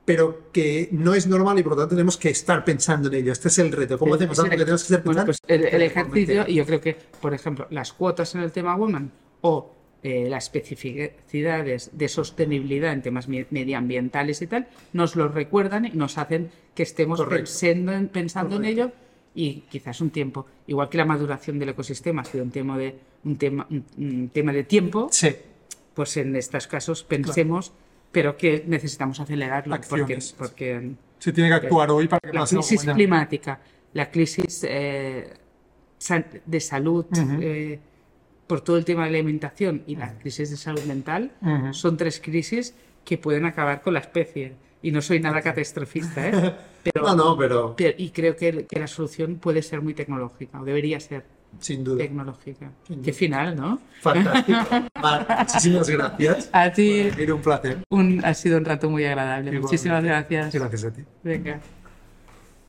Pero que no es normal y por lo tanto tenemos que estar pensando en ello. Este es el reto. ¿Cómo hacemos algo que tenemos que estar Bueno, pensando? pues el, el ejercicio, y yo creo que, por ejemplo, las cuotas en el tema Woman o eh, las especificidades de sostenibilidad en temas me- medioambientales y tal, nos lo recuerdan y nos hacen que estemos pensando, en, pensando en ello y quizás un tiempo. Igual que la maduración del ecosistema ha sido un tema de, un tema, un- un tema de tiempo, Sí, pues en estos casos pensemos, pero que necesitamos acelerarlo porque, Acciones. porque se tiene que actuar hoy para que la crisis mañana. climática, la crisis eh, de salud Ujú. eh, por todo el tema de la alimentación y la crisis de salud mental Ujú. son tres crisis que pueden acabar con la especie. Y no soy nada catastrofista, ¿eh? Pero, No, no, pero pero- y creo que, que la solución puede ser muy tecnológica, o debería ser sin duda. tecnológica. Sin duda. Qué final, ¿no? Fantástico. Muchísimas gracias. A ti Era un placer. un, ha sido un rato muy agradable. Igualmente. Muchísimas gracias. Gracias a ti. Venga.